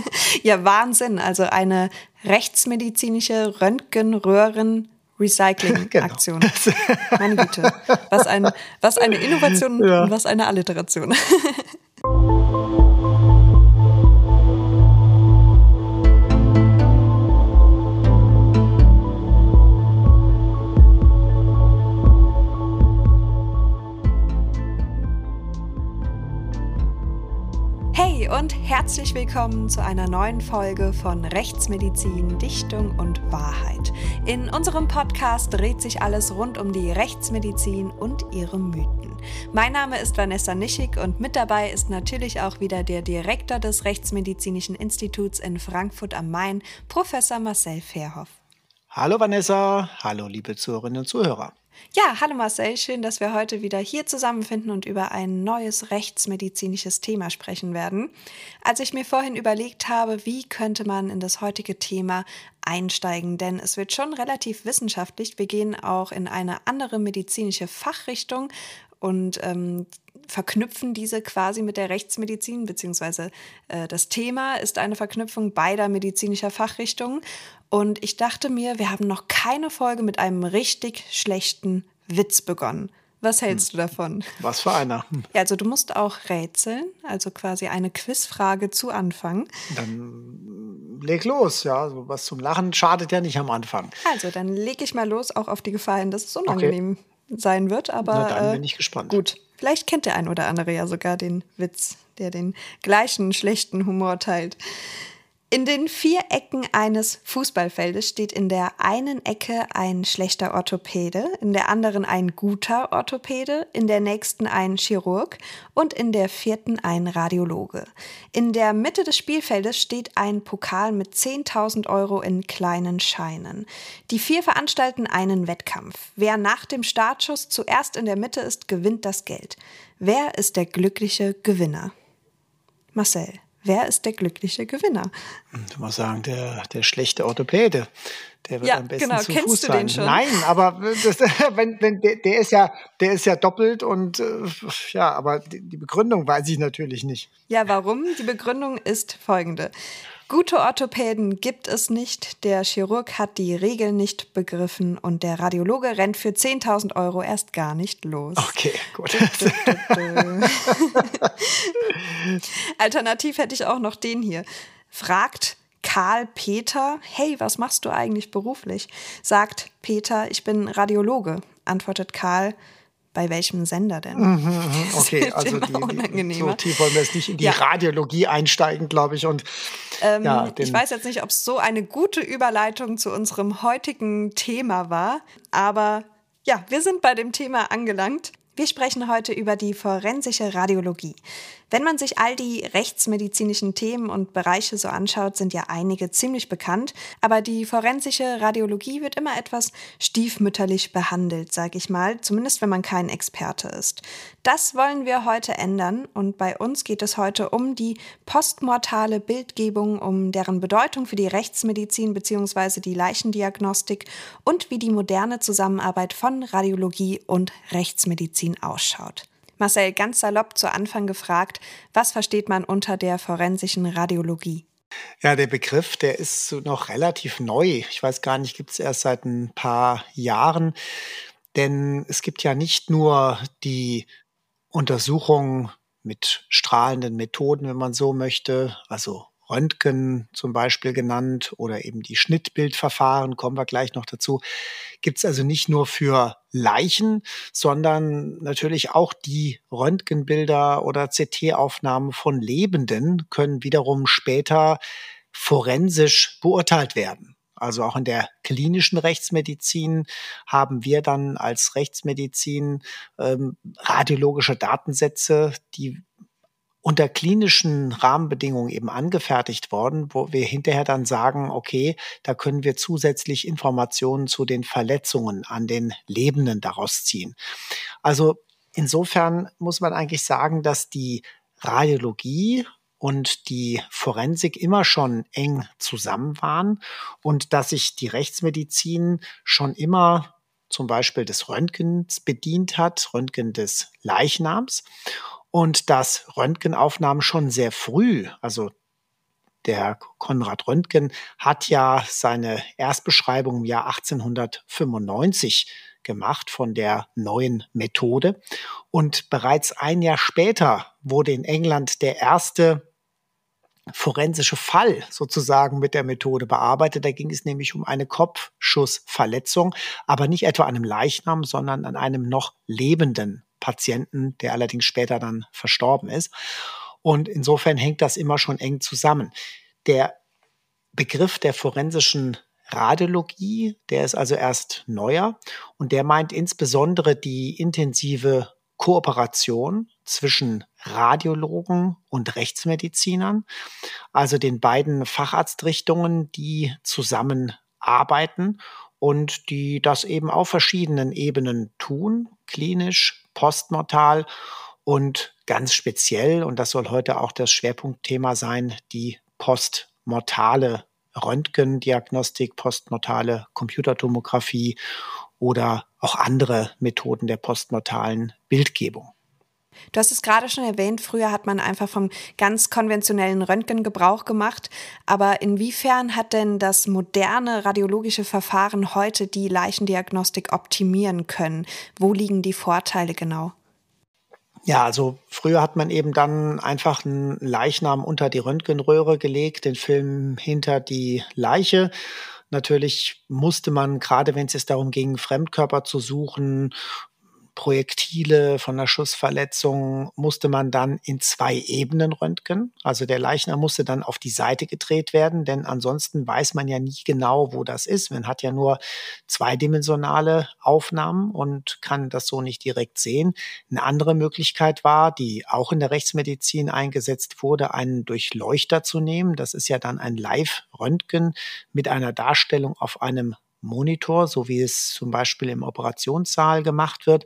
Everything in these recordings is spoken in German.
ja, Wahnsinn. Also eine rechtsmedizinische Röntgenröhren Recycling-Aktion. Genau. Meine Güte. Was, ein, was eine Innovation ja. und was eine Alliteration. und herzlich willkommen zu einer neuen Folge von Rechtsmedizin, Dichtung und Wahrheit. In unserem Podcast dreht sich alles rund um die Rechtsmedizin und ihre Mythen. Mein Name ist Vanessa Nischig und mit dabei ist natürlich auch wieder der Direktor des Rechtsmedizinischen Instituts in Frankfurt am Main, Professor Marcel Verhoff. Hallo Vanessa, hallo liebe Zuhörerinnen und Zuhörer. Ja, hallo Marcel, schön, dass wir heute wieder hier zusammenfinden und über ein neues rechtsmedizinisches Thema sprechen werden. Als ich mir vorhin überlegt habe, wie könnte man in das heutige Thema einsteigen, denn es wird schon relativ wissenschaftlich. Wir gehen auch in eine andere medizinische Fachrichtung und ähm, verknüpfen diese quasi mit der Rechtsmedizin, beziehungsweise äh, das Thema ist eine Verknüpfung beider medizinischer Fachrichtungen. Und ich dachte mir, wir haben noch keine Folge mit einem richtig schlechten Witz begonnen. Was hältst hm. du davon? Was für einer? Ja, also du musst auch rätseln, also quasi eine Quizfrage zu Anfang. Dann leg los, ja. Also was zum Lachen schadet ja nicht am Anfang. Also dann leg ich mal los, auch auf die Gefahr hin, dass es unangenehm okay. sein wird. Aber Na, dann bin ich gespannt. Gut, vielleicht kennt der ein oder andere ja sogar den Witz, der den gleichen schlechten Humor teilt. In den vier Ecken eines Fußballfeldes steht in der einen Ecke ein schlechter Orthopäde, in der anderen ein guter Orthopäde, in der nächsten ein Chirurg und in der vierten ein Radiologe. In der Mitte des Spielfeldes steht ein Pokal mit 10.000 Euro in kleinen Scheinen. Die vier veranstalten einen Wettkampf. Wer nach dem Startschuss zuerst in der Mitte ist, gewinnt das Geld. Wer ist der glückliche Gewinner? Marcel. Wer ist der glückliche Gewinner? Du musst sagen, der, der schlechte Orthopäde. Der wird ja, am besten genau. zu Kennst Fuß du sein. Den schon? Nein, aber das, wenn, wenn, der, der, ist ja, der ist ja doppelt und äh, ja, aber die, die Begründung weiß ich natürlich nicht. Ja, warum? Die Begründung ist folgende. Gute Orthopäden gibt es nicht, der Chirurg hat die Regeln nicht begriffen und der Radiologe rennt für 10.000 Euro erst gar nicht los. Okay, gut. Alternativ hätte ich auch noch den hier. Fragt Karl Peter, hey, was machst du eigentlich beruflich? Sagt Peter, ich bin Radiologe. Antwortet Karl, bei welchem Sender denn? Mhm, mhm. okay, also die, die, so tief wollen wir jetzt nicht in die ja. Radiologie einsteigen, glaube ich. Und ähm, ja, ich weiß jetzt nicht, ob es so eine gute Überleitung zu unserem heutigen Thema war, aber ja, wir sind bei dem Thema angelangt. Wir sprechen heute über die forensische Radiologie. Wenn man sich all die rechtsmedizinischen Themen und Bereiche so anschaut, sind ja einige ziemlich bekannt, aber die forensische Radiologie wird immer etwas stiefmütterlich behandelt, sage ich mal, zumindest wenn man kein Experte ist. Das wollen wir heute ändern und bei uns geht es heute um die postmortale Bildgebung, um deren Bedeutung für die Rechtsmedizin bzw. die Leichendiagnostik und wie die moderne Zusammenarbeit von Radiologie und Rechtsmedizin ausschaut. Marcel, ganz salopp zu Anfang gefragt, was versteht man unter der forensischen Radiologie? Ja, der Begriff, der ist noch relativ neu. Ich weiß gar nicht, gibt es erst seit ein paar Jahren. Denn es gibt ja nicht nur die Untersuchung mit strahlenden Methoden, wenn man so möchte, also Röntgen zum Beispiel genannt oder eben die Schnittbildverfahren, kommen wir gleich noch dazu, gibt es also nicht nur für Leichen, sondern natürlich auch die Röntgenbilder oder CT-Aufnahmen von Lebenden können wiederum später forensisch beurteilt werden. Also auch in der klinischen Rechtsmedizin haben wir dann als Rechtsmedizin ähm, radiologische Datensätze, die unter klinischen Rahmenbedingungen eben angefertigt worden, wo wir hinterher dann sagen, okay, da können wir zusätzlich Informationen zu den Verletzungen an den Lebenden daraus ziehen. Also insofern muss man eigentlich sagen, dass die Radiologie und die Forensik immer schon eng zusammen waren und dass sich die Rechtsmedizin schon immer zum Beispiel des Röntgens bedient hat, Röntgen des Leichnams und dass Röntgenaufnahmen schon sehr früh, also der Konrad Röntgen hat ja seine Erstbeschreibung im Jahr 1895 gemacht von der neuen Methode. Und bereits ein Jahr später wurde in England der erste forensische Fall sozusagen mit der Methode bearbeitet. Da ging es nämlich um eine Kopfschussverletzung, aber nicht etwa an einem Leichnam, sondern an einem noch lebenden Patienten, der allerdings später dann verstorben ist. Und insofern hängt das immer schon eng zusammen. Der Begriff der forensischen Radiologie, der ist also erst neuer und der meint insbesondere die intensive Kooperation zwischen Radiologen und Rechtsmedizinern, also den beiden Facharztrichtungen, die zusammenarbeiten und die das eben auf verschiedenen Ebenen tun, klinisch, postmortal und ganz speziell, und das soll heute auch das Schwerpunktthema sein, die postmortale Röntgendiagnostik, postmortale Computertomographie oder auch andere Methoden der postmortalen Bildgebung. Du hast es gerade schon erwähnt, früher hat man einfach vom ganz konventionellen Röntgen Gebrauch gemacht. Aber inwiefern hat denn das moderne radiologische Verfahren heute die Leichendiagnostik optimieren können? Wo liegen die Vorteile genau? Ja, also früher hat man eben dann einfach einen Leichnam unter die Röntgenröhre gelegt, den Film hinter die Leiche. Natürlich musste man, gerade wenn es darum ging, Fremdkörper zu suchen, Projektile von einer Schussverletzung musste man dann in zwei Ebenen röntgen. Also der Leichnam musste dann auf die Seite gedreht werden, denn ansonsten weiß man ja nie genau, wo das ist. Man hat ja nur zweidimensionale Aufnahmen und kann das so nicht direkt sehen. Eine andere Möglichkeit war, die auch in der Rechtsmedizin eingesetzt wurde, einen Durchleuchter zu nehmen. Das ist ja dann ein Live-Röntgen mit einer Darstellung auf einem Monitor, so wie es zum Beispiel im Operationssaal gemacht wird.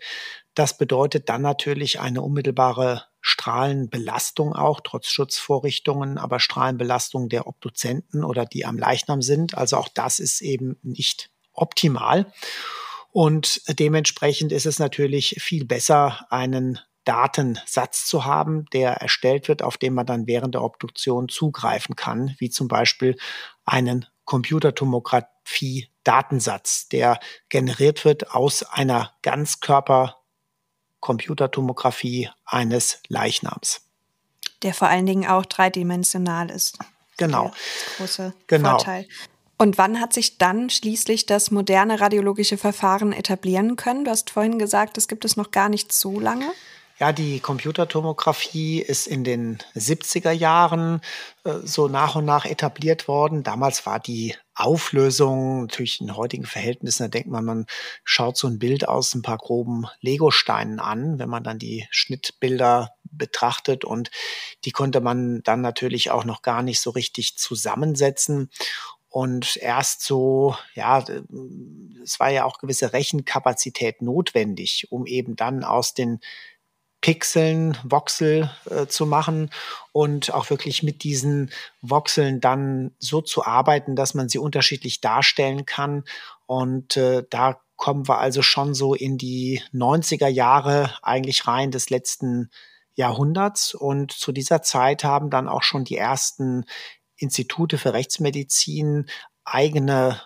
Das bedeutet dann natürlich eine unmittelbare Strahlenbelastung auch, trotz Schutzvorrichtungen, aber Strahlenbelastung der Obduzenten oder die am Leichnam sind. Also auch das ist eben nicht optimal. Und dementsprechend ist es natürlich viel besser, einen Datensatz zu haben, der erstellt wird, auf den man dann während der Obduktion zugreifen kann, wie zum Beispiel einen Computertomographie-Datensatz, der generiert wird aus einer Ganzkörper-Computertomographie eines Leichnams. Der vor allen Dingen auch dreidimensional ist. Genau. Der große genau. Vorteil. Und wann hat sich dann schließlich das moderne radiologische Verfahren etablieren können? Du hast vorhin gesagt, das gibt es noch gar nicht so lange. Ja, die Computertomographie ist in den 70er Jahren äh, so nach und nach etabliert worden. Damals war die Auflösung natürlich in heutigen Verhältnissen, da denkt man, man schaut so ein Bild aus ein paar groben Legosteinen an, wenn man dann die Schnittbilder betrachtet und die konnte man dann natürlich auch noch gar nicht so richtig zusammensetzen. Und erst so, ja, es war ja auch gewisse Rechenkapazität notwendig, um eben dann aus den Pixeln, Voxel äh, zu machen und auch wirklich mit diesen Voxeln dann so zu arbeiten, dass man sie unterschiedlich darstellen kann. Und äh, da kommen wir also schon so in die 90er Jahre eigentlich rein des letzten Jahrhunderts. Und zu dieser Zeit haben dann auch schon die ersten Institute für Rechtsmedizin eigene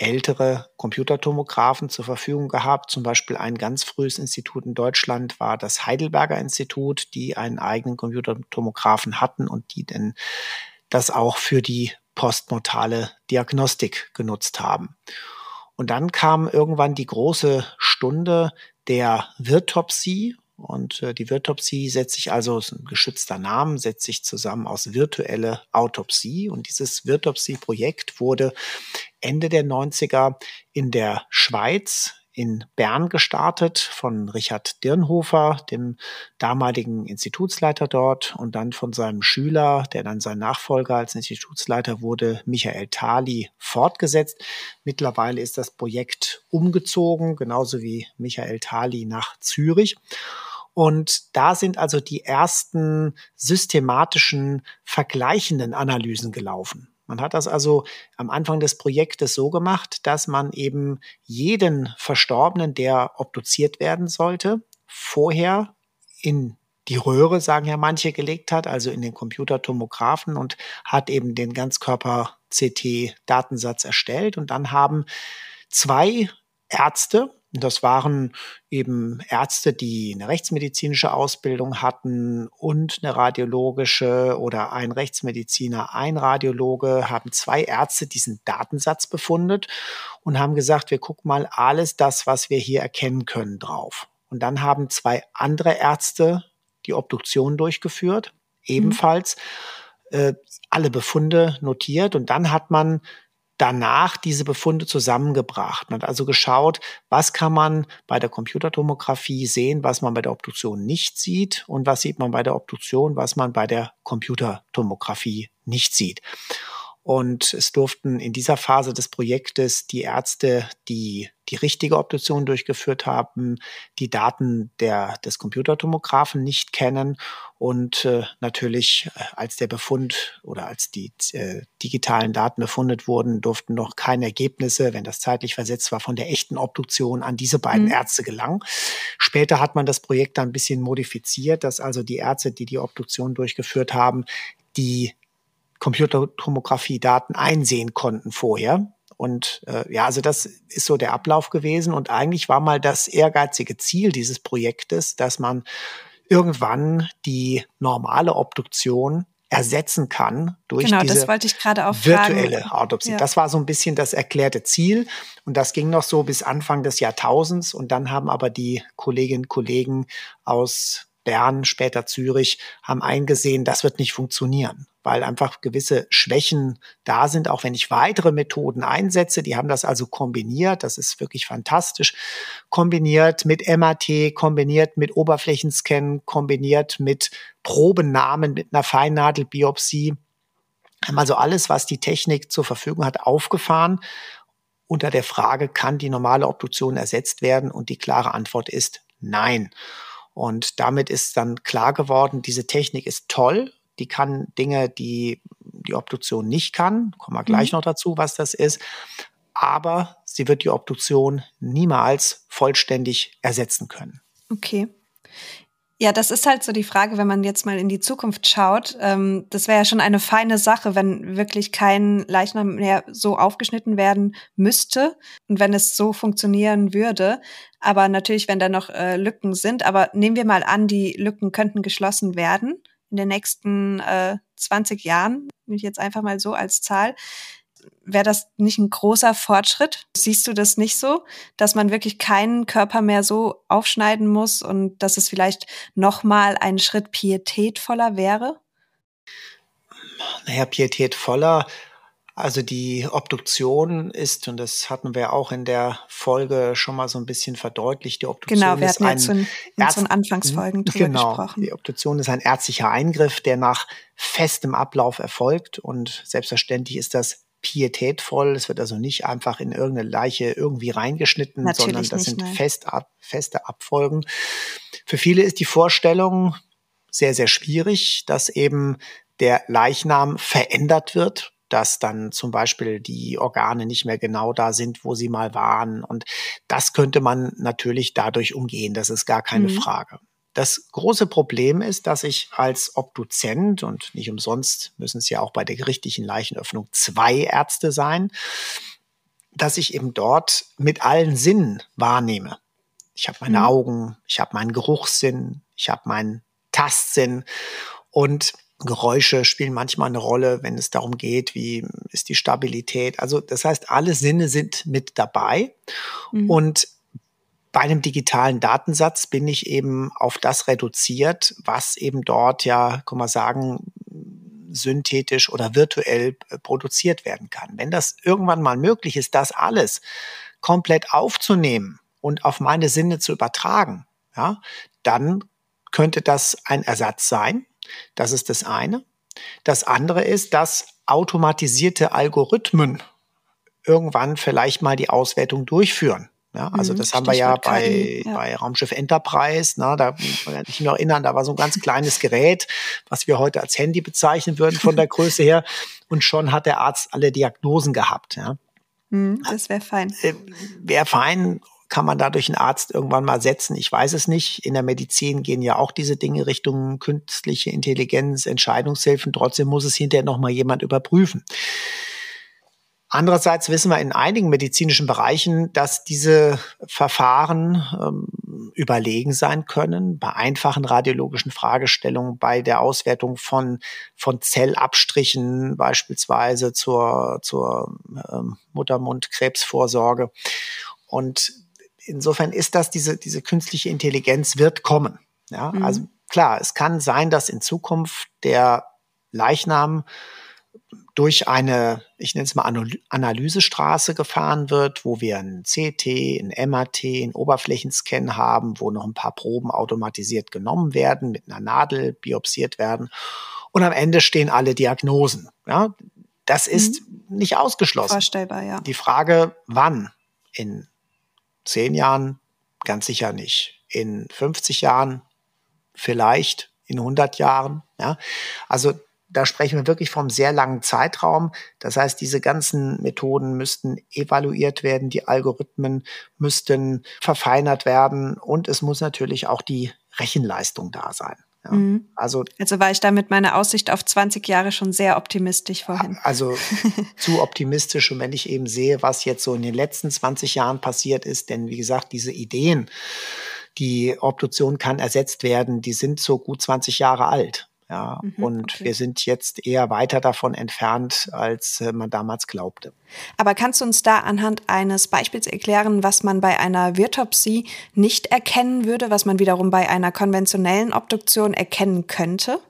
ältere Computertomographen zur Verfügung gehabt. Zum Beispiel ein ganz frühes Institut in Deutschland war das Heidelberger Institut, die einen eigenen Computertomographen hatten und die denn das auch für die postmortale Diagnostik genutzt haben. Und dann kam irgendwann die große Stunde der Virtopsie und äh, die Virtopsie setzt sich also, ist ein geschützter Name, setzt sich zusammen aus virtuelle Autopsie. Und dieses Virtopsie-Projekt wurde Ende der 90er in der Schweiz in Bern gestartet von Richard Dirnhofer, dem damaligen Institutsleiter dort und dann von seinem Schüler, der dann sein Nachfolger als Institutsleiter wurde, Michael Thali, fortgesetzt. Mittlerweile ist das Projekt umgezogen, genauso wie Michael Thali nach Zürich. Und da sind also die ersten systematischen vergleichenden Analysen gelaufen. Man hat das also am Anfang des Projektes so gemacht, dass man eben jeden Verstorbenen, der obduziert werden sollte, vorher in die Röhre, sagen ja manche, gelegt hat, also in den Computertomographen und hat eben den Ganzkörper-CT-Datensatz erstellt. Und dann haben zwei Ärzte, das waren eben Ärzte, die eine rechtsmedizinische Ausbildung hatten und eine radiologische oder ein Rechtsmediziner, ein Radiologe, haben zwei Ärzte diesen Datensatz befundet und haben gesagt, wir gucken mal alles das, was wir hier erkennen können drauf. Und dann haben zwei andere Ärzte die Obduktion durchgeführt, ebenfalls mhm. alle Befunde notiert und dann hat man danach diese Befunde zusammengebracht. Man hat also geschaut, was kann man bei der Computertomographie sehen, was man bei der Obduktion nicht sieht und was sieht man bei der Obduktion, was man bei der Computertomographie nicht sieht. Und es durften in dieser Phase des Projektes die Ärzte, die die richtige Obduktion durchgeführt haben, die Daten der, des Computertomographen nicht kennen und äh, natürlich, äh, als der Befund oder als die äh, digitalen Daten befundet wurden, durften noch keine Ergebnisse, wenn das zeitlich versetzt war, von der echten Obduktion an diese beiden mhm. Ärzte gelangen. Später hat man das Projekt dann ein bisschen modifiziert, dass also die Ärzte, die die Obduktion durchgeführt haben, die Computertomographie-Daten einsehen konnten vorher. Und äh, ja, also das ist so der Ablauf gewesen. Und eigentlich war mal das ehrgeizige Ziel dieses Projektes, dass man irgendwann die normale Obduktion ersetzen kann durch genau, diese virtuelle. Autopsie. Ja. Das war so ein bisschen das erklärte Ziel und das ging noch so bis Anfang des Jahrtausends und dann haben aber die Kolleginnen und Kollegen aus Bern, später Zürich, haben eingesehen, das wird nicht funktionieren, weil einfach gewisse Schwächen da sind, auch wenn ich weitere Methoden einsetze. Die haben das also kombiniert, das ist wirklich fantastisch, kombiniert mit MRT, kombiniert mit Oberflächenscan, kombiniert mit Probennamen, mit einer Feinnadelbiopsie. Haben also alles, was die Technik zur Verfügung hat, aufgefahren unter der Frage, kann die normale Obduktion ersetzt werden? Und die klare Antwort ist nein. Und damit ist dann klar geworden, diese Technik ist toll. Die kann Dinge, die die Obduktion nicht kann. Kommen wir gleich mhm. noch dazu, was das ist. Aber sie wird die Obduktion niemals vollständig ersetzen können. Okay. Ja, das ist halt so die Frage, wenn man jetzt mal in die Zukunft schaut. Ähm, das wäre ja schon eine feine Sache, wenn wirklich kein Leichnam mehr so aufgeschnitten werden müsste und wenn es so funktionieren würde. Aber natürlich, wenn da noch äh, Lücken sind. Aber nehmen wir mal an, die Lücken könnten geschlossen werden in den nächsten äh, 20 Jahren, ich jetzt einfach mal so als Zahl wäre das nicht ein großer Fortschritt? Siehst du das nicht so, dass man wirklich keinen Körper mehr so aufschneiden muss und dass es vielleicht noch mal ein Schritt pietätvoller wäre? Naja, pietätvoller. Also die Obduktion ist, und das hatten wir auch in der Folge schon mal so ein bisschen verdeutlicht, die Obduktion genau, wir ist ein in unseren Anfangsfolgen drüber genau, gesprochen. Die Obduktion ist ein ärztlicher Eingriff, der nach festem Ablauf erfolgt und selbstverständlich ist das pietätvoll. Es wird also nicht einfach in irgendeine Leiche irgendwie reingeschnitten, Natürlich sondern das nicht, sind fest ab, feste Abfolgen. Für viele ist die Vorstellung sehr, sehr schwierig, dass eben der Leichnam verändert wird, dass dann zum Beispiel die Organe nicht mehr genau da sind, wo sie mal waren. Und das könnte man natürlich dadurch umgehen. Das ist gar keine mhm. Frage. Das große Problem ist, dass ich als Obduzent, und nicht umsonst müssen es ja auch bei der gerichtlichen Leichenöffnung zwei Ärzte sein, dass ich eben dort mit allen Sinnen wahrnehme. Ich habe meine mhm. Augen, ich habe meinen Geruchssinn, ich habe meinen Tastsinn und Geräusche spielen manchmal eine Rolle, wenn es darum geht, wie ist die Stabilität. Also das heißt, alle Sinne sind mit dabei mhm. und bei einem digitalen Datensatz bin ich eben auf das reduziert, was eben dort ja, kann man sagen, synthetisch oder virtuell äh, produziert werden kann. Wenn das irgendwann mal möglich ist, das alles komplett aufzunehmen und auf meine Sinne zu übertragen, ja, dann könnte das ein Ersatz sein. Das ist das eine. Das andere ist, dass automatisierte Algorithmen irgendwann vielleicht mal die Auswertung durchführen. Ja, also mhm, das haben wir ja bei, ja. bei Raumschiff Enterprise, na, da kann ich mich noch erinnern, da war so ein ganz kleines Gerät, was wir heute als Handy bezeichnen würden von der Größe her. Und schon hat der Arzt alle Diagnosen gehabt. Ja. Mhm, das wäre fein. Äh, wäre fein. kann man dadurch einen Arzt irgendwann mal setzen? Ich weiß es nicht. In der Medizin gehen ja auch diese Dinge Richtung künstliche Intelligenz, Entscheidungshilfen. Trotzdem muss es hinterher noch mal jemand überprüfen. Andererseits wissen wir in einigen medizinischen Bereichen, dass diese Verfahren ähm, überlegen sein können bei einfachen radiologischen Fragestellungen, bei der Auswertung von, von Zellabstrichen beispielsweise zur, zur ähm, Muttermundkrebsvorsorge. Und insofern ist das diese, diese künstliche Intelligenz wird kommen. Ja, mhm. also klar, es kann sein, dass in Zukunft der Leichnam durch eine, ich nenne es mal Analysestraße gefahren wird, wo wir ein CT, ein MAT, ein Oberflächenscan haben, wo noch ein paar Proben automatisiert genommen werden, mit einer Nadel biopsiert werden. Und am Ende stehen alle Diagnosen. Ja, das ist mhm. nicht ausgeschlossen. Vorstellbar, ja. Die Frage, wann? In zehn Jahren? Ganz sicher nicht. In 50 Jahren? Vielleicht. In 100 Jahren? Ja, also da sprechen wir wirklich vom sehr langen Zeitraum. Das heißt, diese ganzen Methoden müssten evaluiert werden, die Algorithmen müssten verfeinert werden und es muss natürlich auch die Rechenleistung da sein. Ja, mhm. also, also war ich da mit meiner Aussicht auf 20 Jahre schon sehr optimistisch vorhin. Also zu optimistisch. Und wenn ich eben sehe, was jetzt so in den letzten 20 Jahren passiert ist, denn wie gesagt, diese Ideen, die Obduktion kann ersetzt werden, die sind so gut 20 Jahre alt. Ja, mhm, und okay. wir sind jetzt eher weiter davon entfernt, als äh, man damals glaubte. Aber kannst du uns da anhand eines Beispiels erklären, was man bei einer Virtopsie nicht erkennen würde, was man wiederum bei einer konventionellen Obduktion erkennen könnte?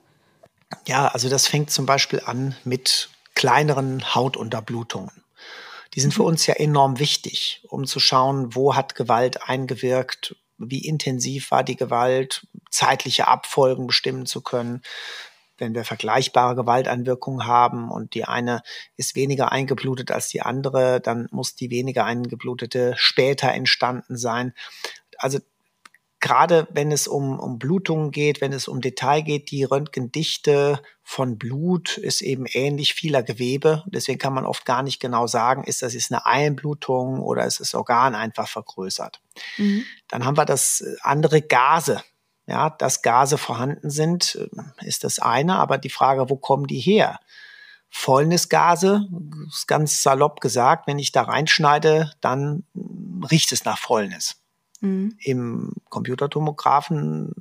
Ja, also das fängt zum Beispiel an mit kleineren Hautunterblutungen. Die sind für mhm. uns ja enorm wichtig, um zu schauen, wo hat Gewalt eingewirkt, wie intensiv war die Gewalt, zeitliche Abfolgen bestimmen zu können. Wenn wir vergleichbare Gewalteinwirkungen haben und die eine ist weniger eingeblutet als die andere, dann muss die weniger eingeblutete später entstanden sein. Also gerade wenn es um, um Blutungen geht, wenn es um Detail geht, die Röntgendichte von Blut ist eben ähnlich vieler Gewebe. Deswegen kann man oft gar nicht genau sagen, ist das jetzt eine Einblutung oder ist das Organ einfach vergrößert. Mhm. Dann haben wir das andere Gase. Ja, dass Gase vorhanden sind, äh, ist das eine, aber die Frage, wo kommen die her? Fäulnisgase, ist ganz salopp gesagt, wenn ich da reinschneide, dann riecht es nach Fäulnis. Mhm. Im Computertomographen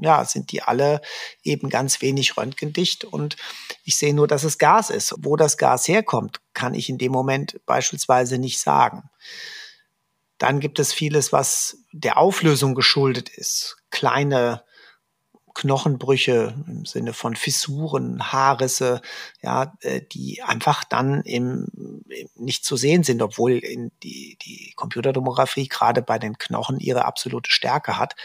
ja, sind die alle eben ganz wenig röntgendicht und ich sehe nur, dass es Gas ist. Wo das Gas herkommt, kann ich in dem Moment beispielsweise nicht sagen. Dann gibt es vieles, was der Auflösung geschuldet ist. Kleine Knochenbrüche im Sinne von Fissuren, Haarrisse, ja, äh, die einfach dann im, im nicht zu sehen sind, obwohl in die, die Computertomographie gerade bei den Knochen ihre absolute Stärke hat.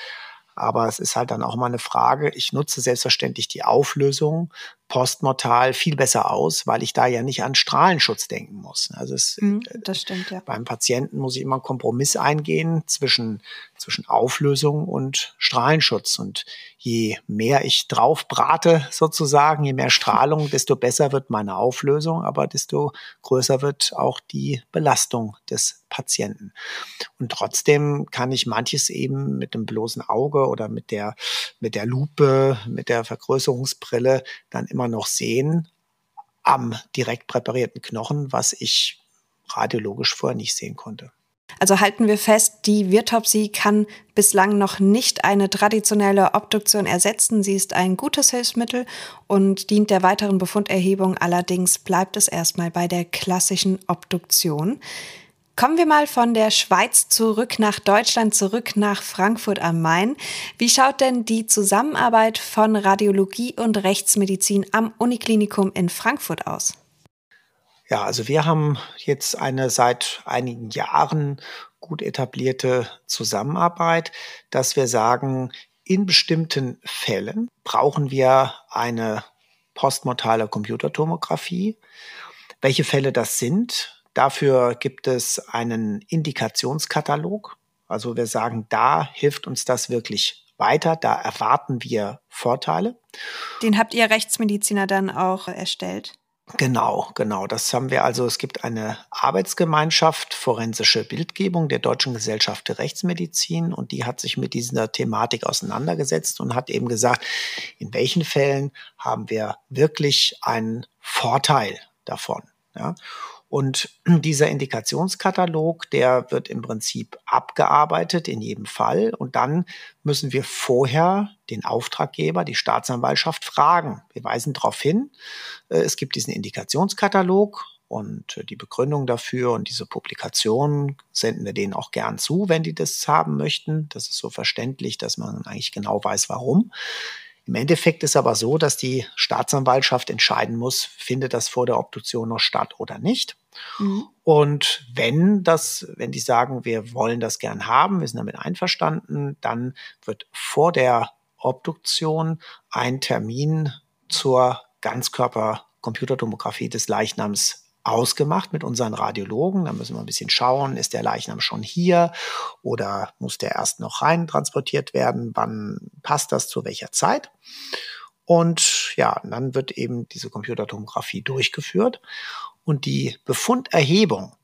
Aber es ist halt dann auch mal eine Frage. Ich nutze selbstverständlich die Auflösung postmortal viel besser aus, weil ich da ja nicht an Strahlenschutz denken muss. Also es, mhm, das stimmt, ja. Beim Patienten muss ich immer einen Kompromiss eingehen zwischen, zwischen Auflösung und Strahlenschutz. Und je mehr ich drauf brate sozusagen, je mehr Strahlung, desto besser wird meine Auflösung, aber desto größer wird auch die Belastung des Patienten. Und trotzdem kann ich manches eben mit dem bloßen Auge oder mit der, mit der Lupe, mit der Vergrößerungsbrille dann immer immer noch sehen am direkt präparierten Knochen, was ich radiologisch vorher nicht sehen konnte. Also halten wir fest, die Virtopsie kann bislang noch nicht eine traditionelle Obduktion ersetzen. Sie ist ein gutes Hilfsmittel und dient der weiteren Befunderhebung. Allerdings bleibt es erstmal bei der klassischen Obduktion. Kommen wir mal von der Schweiz zurück nach Deutschland, zurück nach Frankfurt am Main. Wie schaut denn die Zusammenarbeit von Radiologie und Rechtsmedizin am Uniklinikum in Frankfurt aus? Ja, also wir haben jetzt eine seit einigen Jahren gut etablierte Zusammenarbeit, dass wir sagen, in bestimmten Fällen brauchen wir eine postmortale Computertomographie. Welche Fälle das sind, Dafür gibt es einen Indikationskatalog. Also wir sagen, da hilft uns das wirklich weiter, da erwarten wir Vorteile. Den habt ihr Rechtsmediziner dann auch erstellt? Genau, genau. Das haben wir also. Es gibt eine Arbeitsgemeinschaft forensische Bildgebung der Deutschen Gesellschaft für Rechtsmedizin und die hat sich mit dieser Thematik auseinandergesetzt und hat eben gesagt, in welchen Fällen haben wir wirklich einen Vorteil davon. Ja? Und dieser Indikationskatalog, der wird im Prinzip abgearbeitet in jedem Fall. Und dann müssen wir vorher den Auftraggeber, die Staatsanwaltschaft fragen. Wir weisen darauf hin, äh, es gibt diesen Indikationskatalog und äh, die Begründung dafür und diese Publikation senden wir denen auch gern zu, wenn die das haben möchten. Das ist so verständlich, dass man eigentlich genau weiß, warum. Im Endeffekt ist aber so, dass die Staatsanwaltschaft entscheiden muss, findet das vor der Obduktion noch statt oder nicht. Mhm. Und wenn das, wenn die sagen, wir wollen das gern haben, wir sind damit einverstanden, dann wird vor der Obduktion ein Termin zur Ganzkörpercomputertomographie des Leichnams ausgemacht mit unseren Radiologen. Da müssen wir ein bisschen schauen, ist der Leichnam schon hier oder muss der erst noch rein transportiert werden? Wann passt das zu welcher Zeit? Und ja, dann wird eben diese Computertomographie durchgeführt und die Befunderhebung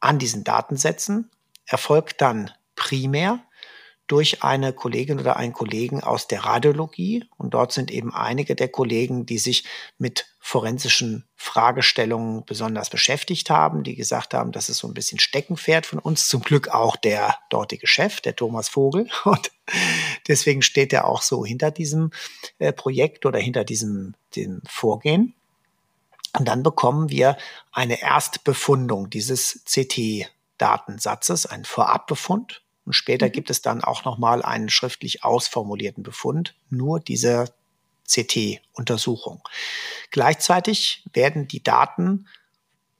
an diesen Datensätzen erfolgt dann primär durch eine Kollegin oder einen Kollegen aus der Radiologie. Und dort sind eben einige der Kollegen, die sich mit forensischen Fragestellungen besonders beschäftigt haben, die gesagt haben, das ist so ein bisschen Steckenpferd von uns. Zum Glück auch der dortige Chef, der Thomas Vogel. Und deswegen steht er auch so hinter diesem äh, Projekt oder hinter diesem dem Vorgehen. Und dann bekommen wir eine Erstbefundung dieses CT-Datensatzes, einen Vorabbefund und später mhm. gibt es dann auch nochmal einen schriftlich ausformulierten Befund, nur diese CT-Untersuchung. Gleichzeitig werden die Daten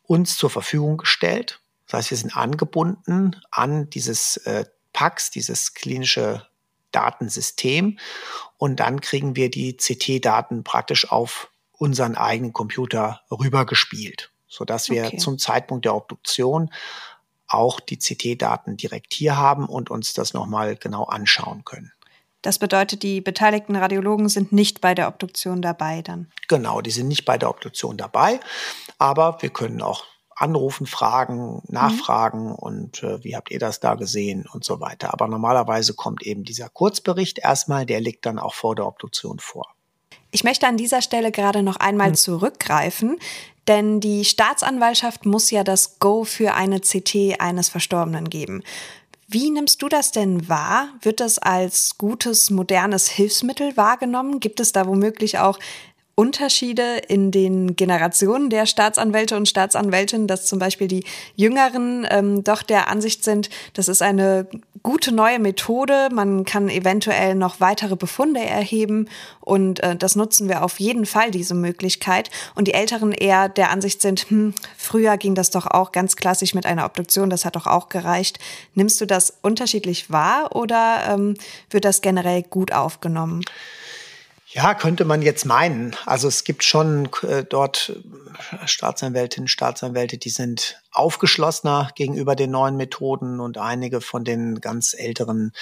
uns zur Verfügung gestellt. Das heißt, wir sind angebunden an dieses äh, PAX, dieses klinische Datensystem. Und dann kriegen wir die CT-Daten praktisch auf unseren eigenen Computer rübergespielt, sodass wir okay. zum Zeitpunkt der Obduktion auch die CT-Daten direkt hier haben und uns das nochmal genau anschauen können. Das bedeutet, die beteiligten Radiologen sind nicht bei der Obduktion dabei dann? Genau, die sind nicht bei der Obduktion dabei, aber wir können auch anrufen, fragen, nachfragen mhm. und äh, wie habt ihr das da gesehen und so weiter. Aber normalerweise kommt eben dieser Kurzbericht erstmal, der liegt dann auch vor der Obduktion vor. Ich möchte an dieser Stelle gerade noch einmal mhm. zurückgreifen. Denn die Staatsanwaltschaft muss ja das Go für eine CT eines Verstorbenen geben. Wie nimmst du das denn wahr? Wird das als gutes, modernes Hilfsmittel wahrgenommen? Gibt es da womöglich auch Unterschiede in den Generationen der Staatsanwälte und Staatsanwältinnen, dass zum Beispiel die Jüngeren ähm, doch der Ansicht sind, das ist eine gute neue Methode, man kann eventuell noch weitere Befunde erheben und äh, das nutzen wir auf jeden Fall, diese Möglichkeit. Und die Älteren eher der Ansicht sind, hm, früher ging das doch auch ganz klassisch mit einer Obduktion, das hat doch auch gereicht. Nimmst du das unterschiedlich wahr oder ähm, wird das generell gut aufgenommen? Ja, könnte man jetzt meinen. Also es gibt schon äh, dort äh, Staatsanwältinnen, Staatsanwälte, die sind aufgeschlossener gegenüber den neuen Methoden und einige von den ganz älteren,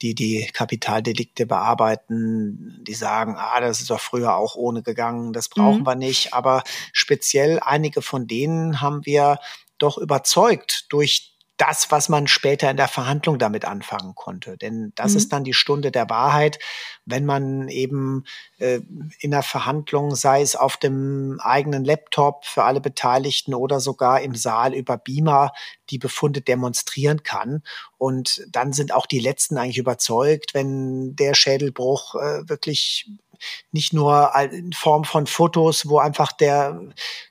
die die Kapitaldelikte bearbeiten, die sagen, ah, das ist doch früher auch ohne gegangen, das brauchen mhm. wir nicht. Aber speziell einige von denen haben wir doch überzeugt durch das, was man später in der Verhandlung damit anfangen konnte. Denn das mhm. ist dann die Stunde der Wahrheit, wenn man eben äh, in der Verhandlung, sei es auf dem eigenen Laptop für alle Beteiligten oder sogar im Saal über Beamer, die Befunde demonstrieren kann. Und dann sind auch die Letzten eigentlich überzeugt, wenn der Schädelbruch äh, wirklich nicht nur in Form von Fotos, wo einfach der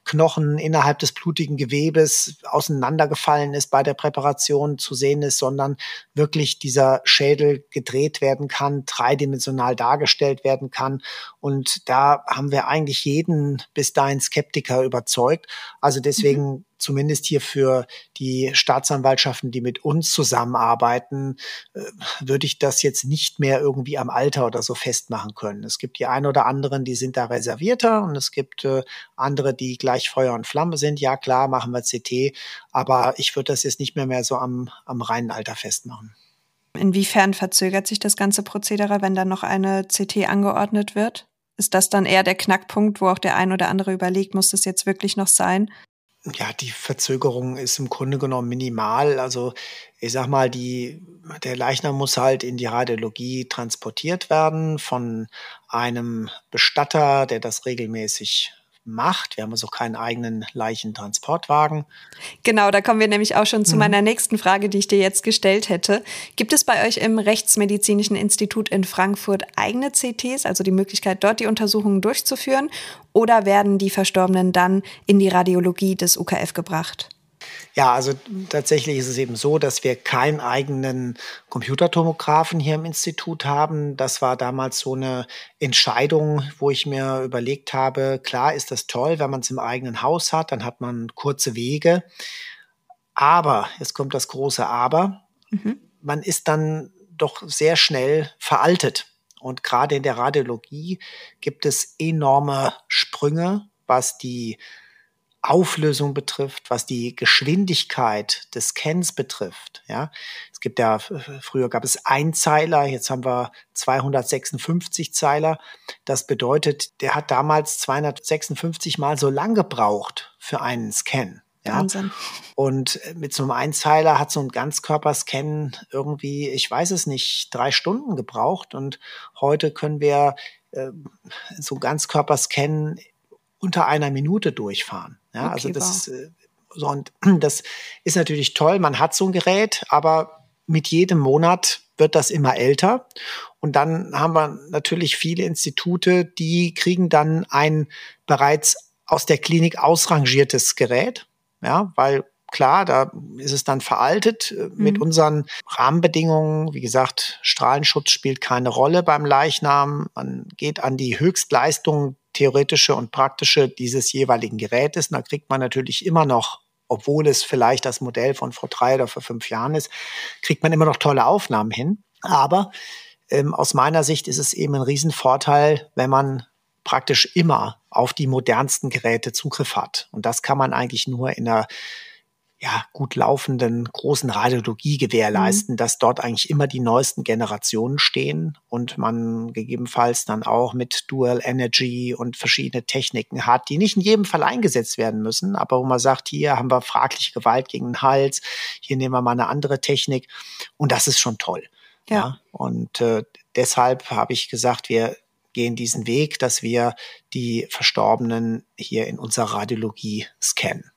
Knochen innerhalb des blutigen Gewebes auseinandergefallen ist bei der Präparation zu sehen ist, sondern wirklich dieser Schädel gedreht werden kann, dreidimensional dargestellt werden kann. Und da haben wir eigentlich jeden bis dahin Skeptiker überzeugt. Also deswegen mhm zumindest hier für die Staatsanwaltschaften, die mit uns zusammenarbeiten, äh, würde ich das jetzt nicht mehr irgendwie am Alter oder so festmachen können. Es gibt die ein oder anderen, die sind da reservierter und es gibt äh, andere, die gleich Feuer und Flamme sind. Ja, klar, machen wir CT, aber ich würde das jetzt nicht mehr mehr so am, am reinen Alter festmachen. Inwiefern verzögert sich das ganze Prozedere, wenn dann noch eine CT angeordnet wird? ist das dann eher der Knackpunkt, wo auch der ein oder andere überlegt, muss das jetzt wirklich noch sein? Ja, die Verzögerung ist im Grunde genommen minimal. Also ich sag mal, die, der Leichnam muss halt in die Radiologie transportiert werden von einem Bestatter, der das regelmäßig macht. Wir haben also keinen eigenen Leichentransportwagen. Genau, da kommen wir nämlich auch schon zu mhm. meiner nächsten Frage, die ich dir jetzt gestellt hätte. Gibt es bei euch im Rechtsmedizinischen Institut in Frankfurt eigene CTs, also die Möglichkeit, dort die Untersuchungen durchzuführen? Oder werden die Verstorbenen dann in die Radiologie des UKF gebracht? Ja, also tatsächlich ist es eben so, dass wir keinen eigenen Computertomographen hier im Institut haben. Das war damals so eine Entscheidung, wo ich mir überlegt habe, klar ist das toll, wenn man es im eigenen Haus hat, dann hat man kurze Wege. Aber, jetzt kommt das große Aber, mhm. man ist dann doch sehr schnell veraltet. Und gerade in der Radiologie gibt es enorme Sprünge, was die Auflösung betrifft, was die Geschwindigkeit des Scans betrifft. Ja, es gibt ja, früher gab es Einzeiler, jetzt haben wir 256 Zeiler. Das bedeutet, der hat damals 256 mal so lang gebraucht für einen Scan. Ja? Wahnsinn. Und mit so einem Einzeiler hat so ein Ganzkörperscan irgendwie, ich weiß es nicht, drei Stunden gebraucht. Und heute können wir äh, so Ganzkörperscan unter einer Minute durchfahren. Ja, okay, also das, wow. Äh, so, und das ist natürlich toll. Man hat so ein Gerät, aber mit jedem Monat wird das immer älter. Und dann haben wir natürlich viele Institute, die kriegen dann ein bereits aus der Klinik ausrangiertes Gerät. Ja, weil klar, da ist es dann veraltet äh, mit mhm. unseren Rahmenbedingungen. Wie gesagt, Strahlenschutz spielt keine Rolle beim Leichnam. Man geht an die Höchstleistung theoretische und praktische dieses jeweiligen Gerätes. Und da kriegt man natürlich immer noch, obwohl es vielleicht das Modell von vor drei oder vor fünf Jahren ist, kriegt man immer noch tolle Aufnahmen hin. Aber ähm, aus meiner Sicht ist es eben ein Riesenvorteil, wenn man praktisch immer auf die modernsten Geräte Zugriff hat. Und das kann man eigentlich nur in einer ja, gut laufenden großen Radiologie gewährleisten, mhm. dass dort eigentlich immer die neuesten Generationen stehen und man gegebenenfalls dann auch mit Dual Energy und verschiedene Techniken hat, die nicht in jedem Fall eingesetzt werden müssen, aber wo man sagt, hier haben wir fragliche Gewalt gegen den Hals, hier nehmen wir mal eine andere Technik und das ist schon toll. Ja. ja? Und äh, deshalb habe ich gesagt, wir gehen diesen Weg, dass wir die Verstorbenen hier in unserer Radiologie scannen.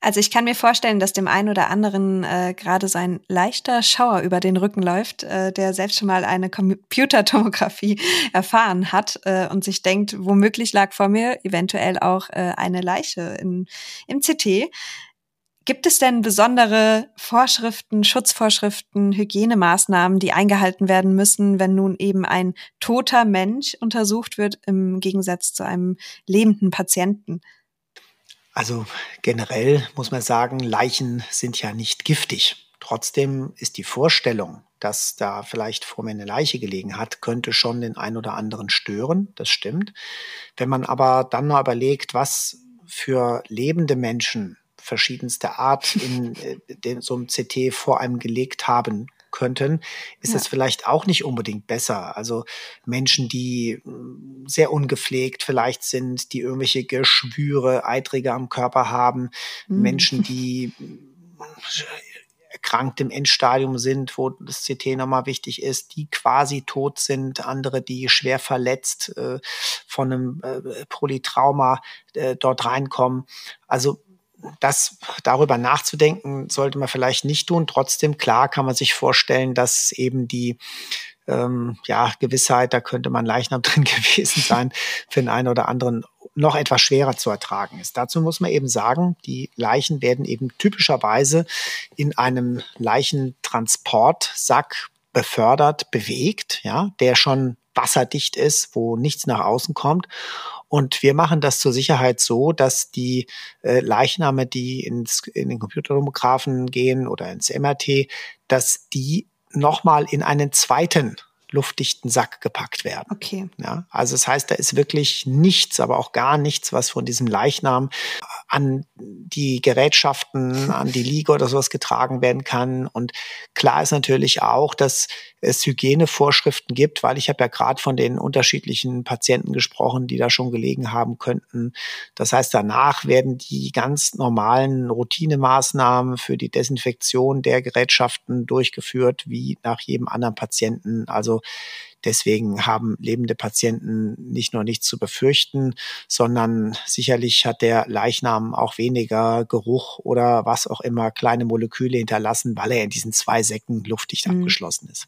Also ich kann mir vorstellen, dass dem einen oder anderen äh, gerade sein leichter Schauer über den Rücken läuft, äh, der selbst schon mal eine Computertomographie erfahren hat äh, und sich denkt, womöglich lag vor mir eventuell auch äh, eine Leiche in, im CT. Gibt es denn besondere Vorschriften, Schutzvorschriften, Hygienemaßnahmen, die eingehalten werden müssen, wenn nun eben ein toter Mensch untersucht wird im Gegensatz zu einem lebenden Patienten? Also generell muss man sagen, Leichen sind ja nicht giftig. Trotzdem ist die Vorstellung, dass da vielleicht vor mir eine Leiche gelegen hat, könnte schon den einen oder anderen stören. Das stimmt. Wenn man aber dann mal überlegt, was für lebende Menschen verschiedenster Art in, in so einem CT vor einem gelegt haben könnten, ist ja. es vielleicht auch nicht unbedingt besser. Also Menschen, die hm, sehr ungepflegt vielleicht sind, die irgendwelche Geschwüre, Eiträge am Körper haben, mhm. Menschen, die hm, erkrankt im Endstadium sind, wo das CT nochmal wichtig ist, die quasi tot sind, andere, die schwer verletzt äh, von einem äh, Polytrauma äh, dort reinkommen. Also das darüber nachzudenken, sollte man vielleicht nicht tun. Trotzdem, klar, kann man sich vorstellen, dass eben die ähm, ja, Gewissheit, da könnte man Leichnam drin gewesen sein, für den einen oder anderen noch etwas schwerer zu ertragen ist. Dazu muss man eben sagen, die Leichen werden eben typischerweise in einem Leichentransportsack befördert, bewegt, ja, der schon wasserdicht ist, wo nichts nach außen kommt. Und wir machen das zur Sicherheit so, dass die äh, Leichname, die ins, in den Computertomographen gehen oder ins MRT, dass die nochmal in einen zweiten luftdichten Sack gepackt werden. Okay. Ja, also das heißt, da ist wirklich nichts, aber auch gar nichts, was von diesem Leichnam an die Gerätschaften, an die Liege oder sowas getragen werden kann. Und klar ist natürlich auch, dass es Hygienevorschriften gibt, weil ich habe ja gerade von den unterschiedlichen Patienten gesprochen, die da schon gelegen haben könnten. Das heißt, danach werden die ganz normalen Routinemaßnahmen für die Desinfektion der Gerätschaften durchgeführt, wie nach jedem anderen Patienten. Also Deswegen haben lebende Patienten nicht nur nichts zu befürchten, sondern sicherlich hat der Leichnam auch weniger Geruch oder was auch immer kleine Moleküle hinterlassen, weil er in diesen zwei Säcken luftdicht mhm. abgeschlossen ist.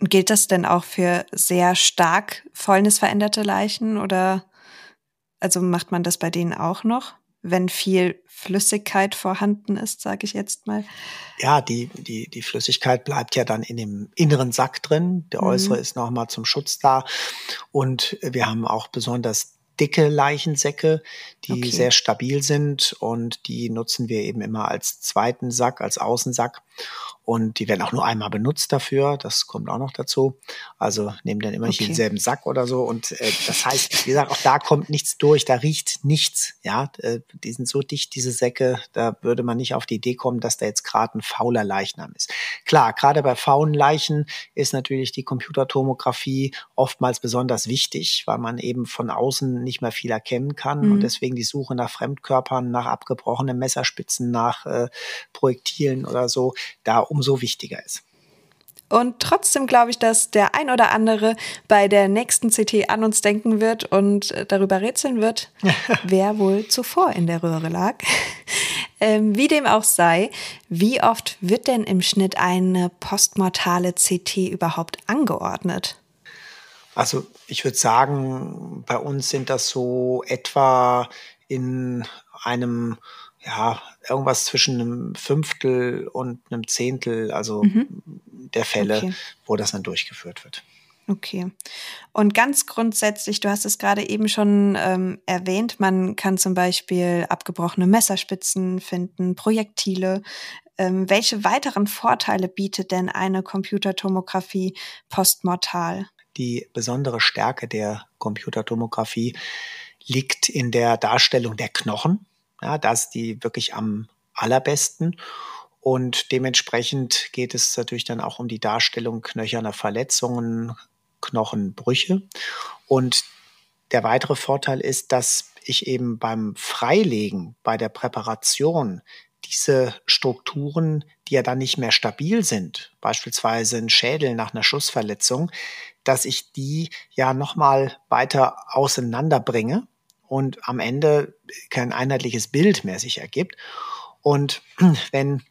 Gilt das denn auch für sehr stark fäulnisveränderte Leichen oder also macht man das bei denen auch noch, wenn viel Flüssigkeit vorhanden ist, sage ich jetzt mal? Ja, die, die, die Flüssigkeit bleibt ja dann in dem inneren Sack drin. Der mhm. äußere ist nochmal zum Schutz da. Und wir haben auch besonders dicke Leichensäcke, die okay. sehr stabil sind und die nutzen wir eben immer als zweiten Sack, als Außensack. Und die werden auch nur einmal benutzt dafür. Das kommt auch noch dazu. Also nehmen dann immer nicht okay. denselben Sack oder so. Und äh, das heißt, wie gesagt, auch da kommt nichts durch, da riecht nichts. Ja, äh, die sind so dicht, diese Säcke, da würde man nicht auf die Idee kommen, dass da jetzt gerade ein fauler Leichnam ist. Klar, gerade bei faulen Leichen ist natürlich die Computertomographie oftmals besonders wichtig, weil man eben von außen nicht mehr viel erkennen kann mhm. und deswegen die Suche nach Fremdkörpern, nach abgebrochenen Messerspitzen, nach äh, Projektilen oder so, da um umso wichtiger ist. Und trotzdem glaube ich, dass der ein oder andere bei der nächsten CT an uns denken wird und äh, darüber rätseln wird, wer wohl zuvor in der Röhre lag. Ähm, wie dem auch sei, wie oft wird denn im Schnitt eine postmortale CT überhaupt angeordnet? Also ich würde sagen, bei uns sind das so etwa in einem ja, irgendwas zwischen einem Fünftel und einem Zehntel, also mhm. der Fälle, okay. wo das dann durchgeführt wird. Okay. Und ganz grundsätzlich, du hast es gerade eben schon ähm, erwähnt, man kann zum Beispiel abgebrochene Messerspitzen finden, Projektile. Ähm, welche weiteren Vorteile bietet denn eine Computertomographie postmortal? Die besondere Stärke der Computertomographie liegt in der Darstellung der Knochen. Ja, da ist die wirklich am allerbesten. Und dementsprechend geht es natürlich dann auch um die Darstellung knöcherner Verletzungen, Knochenbrüche. Und der weitere Vorteil ist, dass ich eben beim Freilegen, bei der Präparation diese Strukturen, die ja dann nicht mehr stabil sind, beispielsweise ein Schädel nach einer Schussverletzung, dass ich die ja nochmal weiter auseinanderbringe und am Ende kein einheitliches Bild mehr sich ergibt. Und wenn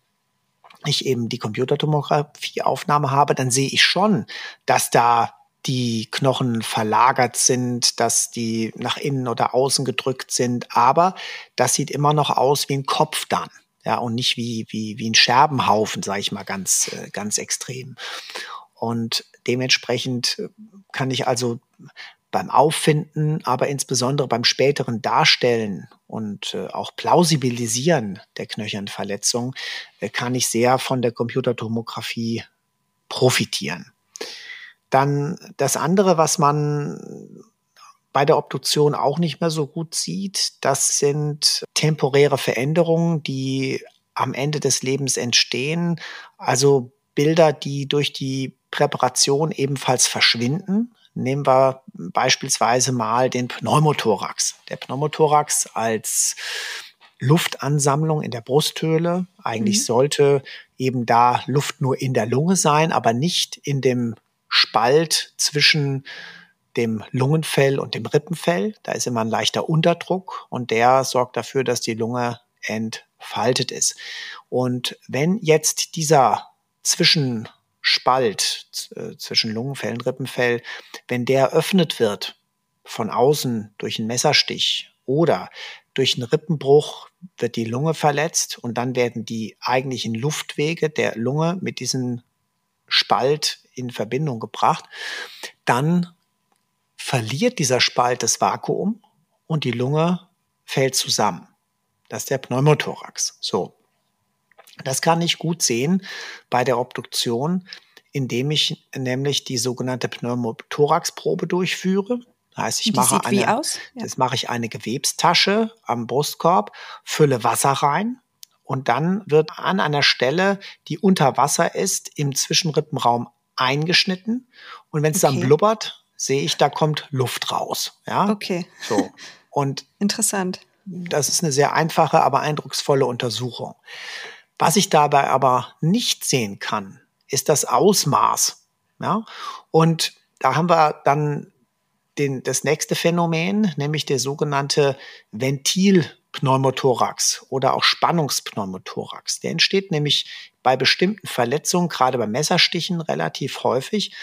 ich eben die Computertomographieaufnahme habe, dann sehe ich schon, dass da die Knochen verlagert sind, dass die nach innen oder außen gedrückt sind, aber das sieht immer noch aus wie ein Kopf dann. Ja, und nicht wie, wie, wie ein Scherbenhaufen, sage ich mal ganz, äh, ganz extrem. Und dementsprechend kann ich also beim Auffinden, aber insbesondere beim späteren Darstellen und äh, auch Plausibilisieren der Knöchernverletzung äh, kann ich sehr von der Computertomographie profitieren. Dann das andere, was man bei der Obduktion auch nicht mehr so gut sieht, das sind temporäre Veränderungen, die am Ende des Lebens entstehen. Also Bilder, die durch die Präparation ebenfalls verschwinden. Nehmen wir beispielsweise mal den Pneumothorax. Der Pneumothorax als Luftansammlung in der Brusthöhle. Eigentlich mhm. sollte eben da Luft nur in der Lunge sein, aber nicht in dem Spalt zwischen dem Lungenfell und dem Rippenfell. Da ist immer ein leichter Unterdruck und der sorgt dafür, dass die Lunge entfaltet ist. Und wenn jetzt dieser zwischen Spalt äh, zwischen Lungenfell und Rippenfell, wenn der eröffnet wird von außen durch einen Messerstich oder durch einen Rippenbruch wird die Lunge verletzt und dann werden die eigentlichen Luftwege der Lunge mit diesem Spalt in Verbindung gebracht, dann verliert dieser Spalt das Vakuum und die Lunge fällt zusammen. Das ist der Pneumothorax. So. Das kann ich gut sehen bei der Obduktion. indem ich nämlich die sogenannte Pneumothorax-Probe durchführe. Das heißt, ich mache eine? Ja. das mache ich eine Gewebstasche am Brustkorb, fülle Wasser rein und dann wird an einer Stelle, die unter Wasser ist, im Zwischenrippenraum eingeschnitten. Und wenn es dann Okay. blubbert, sehe ich, da kommt Luft raus. Ja, Okay, so. Und interessant. das ist eine sehr einfache, aber eindrucksvolle Untersuchung. Was ich dabei aber nicht sehen kann, ist das Ausmaß. Ja? Und da haben wir dann den, das nächste Phänomen, nämlich der sogenannte Ventilpneumothorax oder auch Spannungspneumothorax. Der entsteht nämlich bei bestimmten Verletzungen, gerade bei Messerstichen relativ häufig.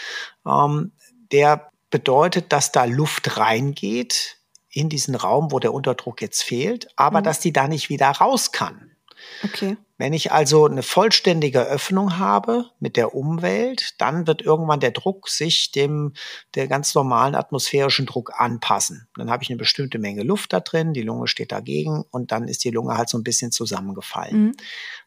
Ähm, der bedeutet, dass da Luft reingeht in diesen Raum, wo der Unterdruck jetzt fehlt, aber Mhm. dass die da nicht wieder raus kann. Okay. Wenn ich also eine vollständige Öffnung habe mit der Umwelt, dann wird irgendwann der Druck sich dem der ganz normalen atmosphärischen Druck anpassen. Dann habe ich eine bestimmte Menge Luft da drin, die Lunge steht dagegen und dann ist die Lunge halt so ein bisschen zusammengefallen. Mhm.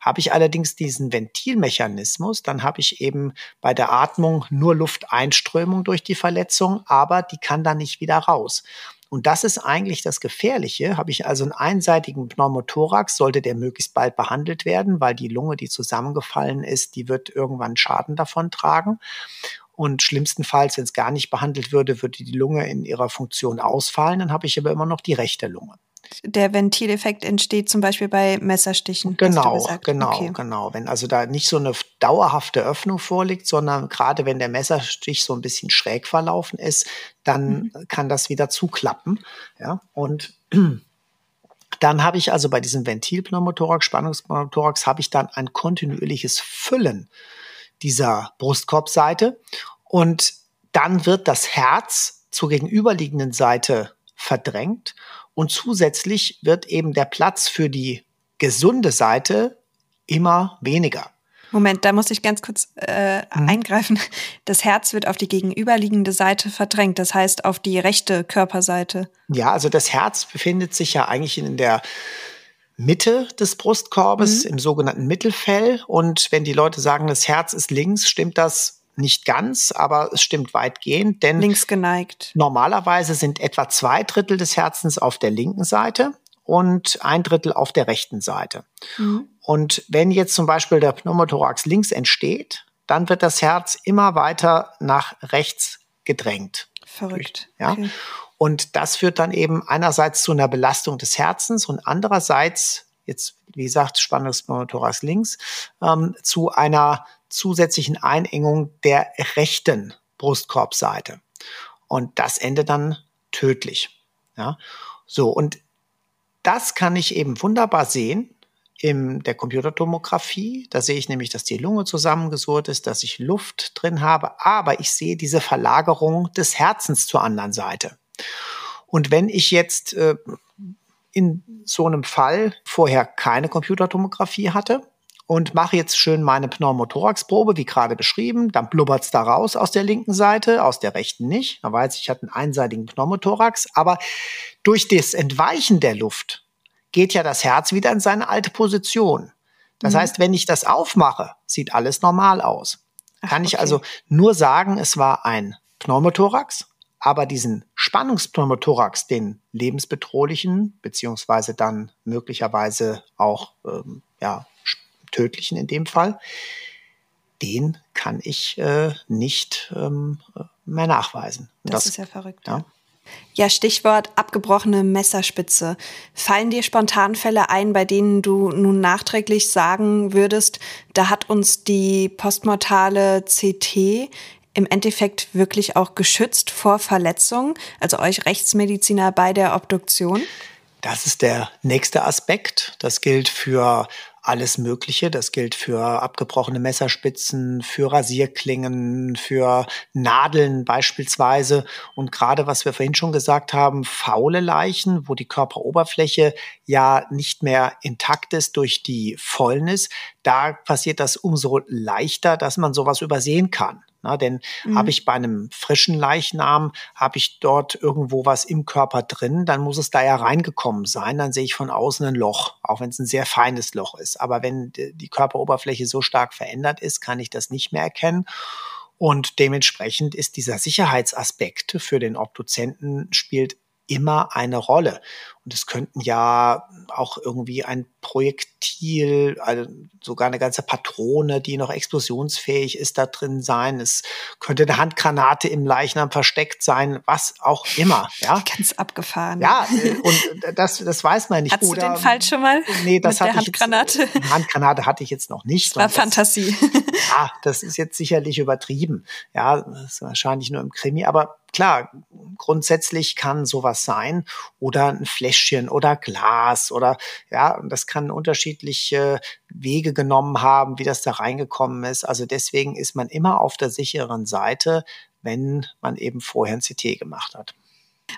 Habe ich allerdings diesen Ventilmechanismus, dann habe ich eben bei der Atmung nur Lufteinströmung durch die Verletzung, aber die kann dann nicht wieder raus. Und das ist eigentlich das Gefährliche. Habe ich also einen einseitigen Pneumothorax, sollte der möglichst bald behandelt werden, weil die Lunge, die zusammengefallen ist, die wird irgendwann Schaden davon tragen. Und schlimmstenfalls, wenn es gar nicht behandelt würde, würde die Lunge in ihrer Funktion ausfallen. Dann habe ich aber immer noch die rechte Lunge. Der Ventileffekt entsteht zum Beispiel bei Messerstichen. Genau, genau, Okay. genau. Wenn also da nicht so eine dauerhafte Öffnung vorliegt, sondern gerade wenn der Messerstich so ein bisschen schräg verlaufen ist, dann Mhm. kann das wieder zuklappen. Ja, und dann habe ich also bei diesem Ventilpneumothorax, Spannungspneumothorax, habe ich dann ein kontinuierliches Füllen dieser Brustkorbseite und dann wird das Herz zur gegenüberliegenden Seite verdrängt und zusätzlich wird eben der Platz für die gesunde Seite immer weniger. Moment, da muss ich ganz kurz äh, Mhm. eingreifen. Das Herz wird auf die gegenüberliegende Seite verdrängt, das heißt auf die rechte Körperseite. Ja, also das Herz befindet sich ja eigentlich in der Mitte des Brustkorbes, im sogenannten Mittelfell. Und wenn die Leute sagen, das Herz ist links, stimmt das nicht ganz, aber es stimmt weitgehend, denn Links geneigt. Normalerweise sind etwa zwei Drittel des Herzens auf der linken Seite und ein Drittel auf der rechten Seite. Mhm. Und wenn jetzt zum Beispiel der Pneumothorax links entsteht, dann wird das Herz immer weiter nach rechts gedrängt. Verrückt. Ja? Okay. Und das führt dann eben einerseits zu einer Belastung des Herzens und andererseits, jetzt wie gesagt, Spannungspneumothorax links, ähm, zu einer zusätzlichen Einengung der rechten Brustkorbseite. Und das endet dann tödlich. Ja? So, und das kann ich eben wunderbar sehen in der Computertomographie. Da sehe ich nämlich, dass die Lunge zusammengesurrt ist, dass ich Luft drin habe, aber ich sehe diese Verlagerung des Herzens zur anderen Seite. Und wenn ich jetzt äh, in so einem Fall vorher keine Computertomographie hatte und mache jetzt schön meine Pneumothoraxprobe, wie gerade beschrieben, dann blubbert's da raus aus der linken Seite, aus der rechten nicht. Da weiß ich, ich hatte einen einseitigen Pneumothorax, aber durch das Entweichen der Luft geht ja das Herz wieder in seine alte Position. Das Mhm. heißt, wenn ich das aufmache, sieht alles normal aus. Ach, Kann ich okay. also nur sagen, es war ein Pneumothorax, aber diesen Spannungspneumothorax, den lebensbedrohlichen, beziehungsweise dann möglicherweise auch ähm, ja, tödlichen in dem Fall, den kann ich äh, nicht ähm, mehr nachweisen. Und Das, ist ja verrückt. ja. Ja, Stichwort abgebrochene Messerspitze. Fallen dir spontan Fälle ein, bei denen du nun nachträglich sagen würdest, da hat uns die postmortale CT im Endeffekt wirklich auch geschützt vor Verletzungen, also euch Rechtsmediziner bei der Obduktion? Das ist der nächste Aspekt. Das gilt für alles Mögliche. Das gilt für abgebrochene Messerspitzen, für Rasierklingen, für Nadeln beispielsweise. Und gerade was wir vorhin schon gesagt haben, faule Leichen, wo die Körperoberfläche ja nicht mehr intakt ist durch die Fäulnis, da passiert das umso leichter, dass man sowas übersehen kann. Na, denn mhm. habe ich bei einem frischen Leichnam, habe ich dort irgendwo was im Körper drin, dann muss es da ja reingekommen sein. Dann sehe ich von außen ein Loch, auch wenn es ein sehr feines Loch ist. Aber wenn die Körperoberfläche so stark verändert ist, kann ich das nicht mehr erkennen. Und dementsprechend ist dieser Sicherheitsaspekt für den Obduzenten spielt immer eine Rolle. Und es könnten ja auch irgendwie ein Projektil, also sogar eine ganze Patrone, die noch explosionsfähig ist, da drin sein. Es könnte eine Handgranate im Leichnam versteckt sein, was auch immer. Ja, ganz abgefahren. Ja, äh, und das, das weiß man nicht. Hast Oder, du den Fall schon mal? Nee, das mit hatte der Handgranate? Ich jetzt, Handgranate hatte ich jetzt noch nicht. War Fantasie. ja, das ist jetzt sicherlich übertrieben. Ja, das ist wahrscheinlich nur im Krimi, aber klar, grundsätzlich kann sowas sein oder ein Fläschchen oder Glas oder ja, das kann unterschiedliche Wege genommen haben, wie das da reingekommen ist. Also deswegen ist man immer auf der sicheren Seite, wenn man eben vorher ein CT gemacht hat.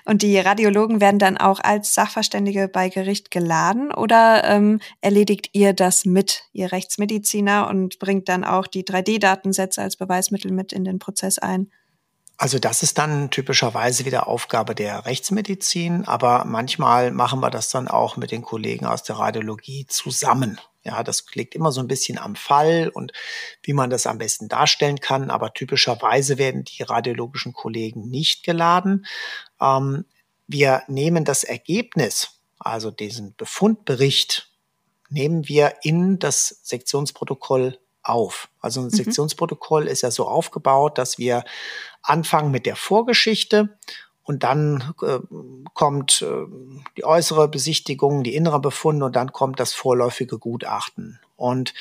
Und die Radiologen werden dann auch als Sachverständige bei Gericht geladen oder ähm, erledigt ihr das mit, ihr Rechtsmediziner, und bringt dann auch die 3D-Datensätze als Beweismittel mit in den Prozess ein? Also das ist dann typischerweise wieder Aufgabe der Rechtsmedizin, aber manchmal machen wir das dann auch mit den Kollegen aus der Radiologie zusammen. Ja, das liegt immer so ein bisschen am Fall und wie man das am besten darstellen kann, aber typischerweise werden die radiologischen Kollegen nicht geladen. Ähm, wir nehmen das Ergebnis, also diesen Befundbericht, nehmen wir in das Sektionsprotokoll auf. Also ein mhm. Sektionsprotokoll ist ja so aufgebaut, dass wir anfangen mit der Vorgeschichte und dann äh, kommt äh, die äußere Besichtigung, die innere Befunde und dann kommt das vorläufige Gutachten. Und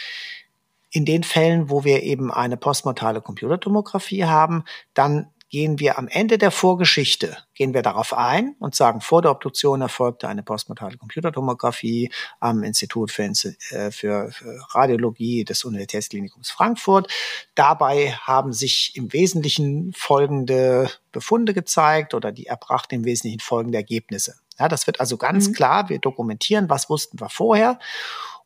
in den Fällen, wo wir eben eine postmortale Computertomographie haben, dann gehen wir am Ende der Vorgeschichte, gehen wir darauf ein und sagen, vor der Obduktion erfolgte eine postmortale Computertomographie am Institut für, äh, für, Radiologie des Universitätsklinikums Frankfurt. Dabei haben sich im Wesentlichen folgende Befunde gezeigt oder die erbrachten im Wesentlichen folgende Ergebnisse. Ja, das wird also ganz mhm. klar, wir dokumentieren, was wussten wir vorher.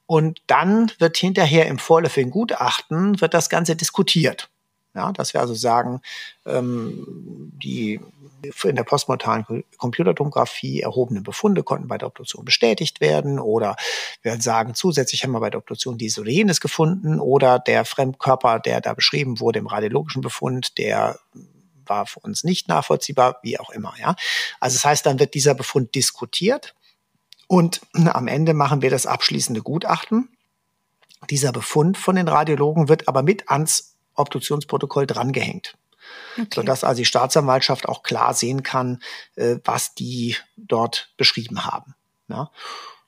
Und dann wird hinterher im vorläufigen Gutachten wird das Ganze diskutiert. Ja, dass wir also sagen, ähm, die in der postmortalen Computertomographie erhobenen Befunde konnten bei der Obduktion bestätigt werden oder wir sagen, zusätzlich haben wir bei der Obduktion dies oder jenes gefunden oder der Fremdkörper, der da beschrieben wurde im radiologischen Befund, der war für uns nicht nachvollziehbar, wie auch immer. Ja, also das heißt, dann wird dieser Befund diskutiert und am Ende machen wir das abschließende Gutachten. Dieser Befund von den Radiologen wird aber mit ans Obduktionsprotokoll drangehängt. Okay. Sodass also die Staatsanwaltschaft auch klar sehen kann, äh, was die dort beschrieben haben. Ja?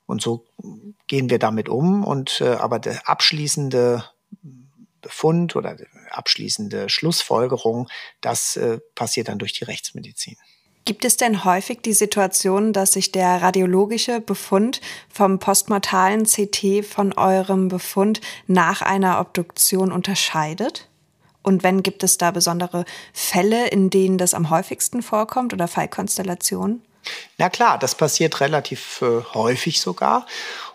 Und so gehen wir damit um. Und äh, aber der abschließende Befund oder abschließende Schlussfolgerung, das äh, passiert dann durch die Rechtsmedizin. Gibt es denn häufig die Situation, dass sich der radiologische Befund vom postmortalen CT von eurem Befund nach einer Obduktion unterscheidet? Und wenn gibt es da besondere Fälle, in denen das am häufigsten vorkommt oder Fallkonstellationen? Na klar, das passiert relativ äh, häufig sogar.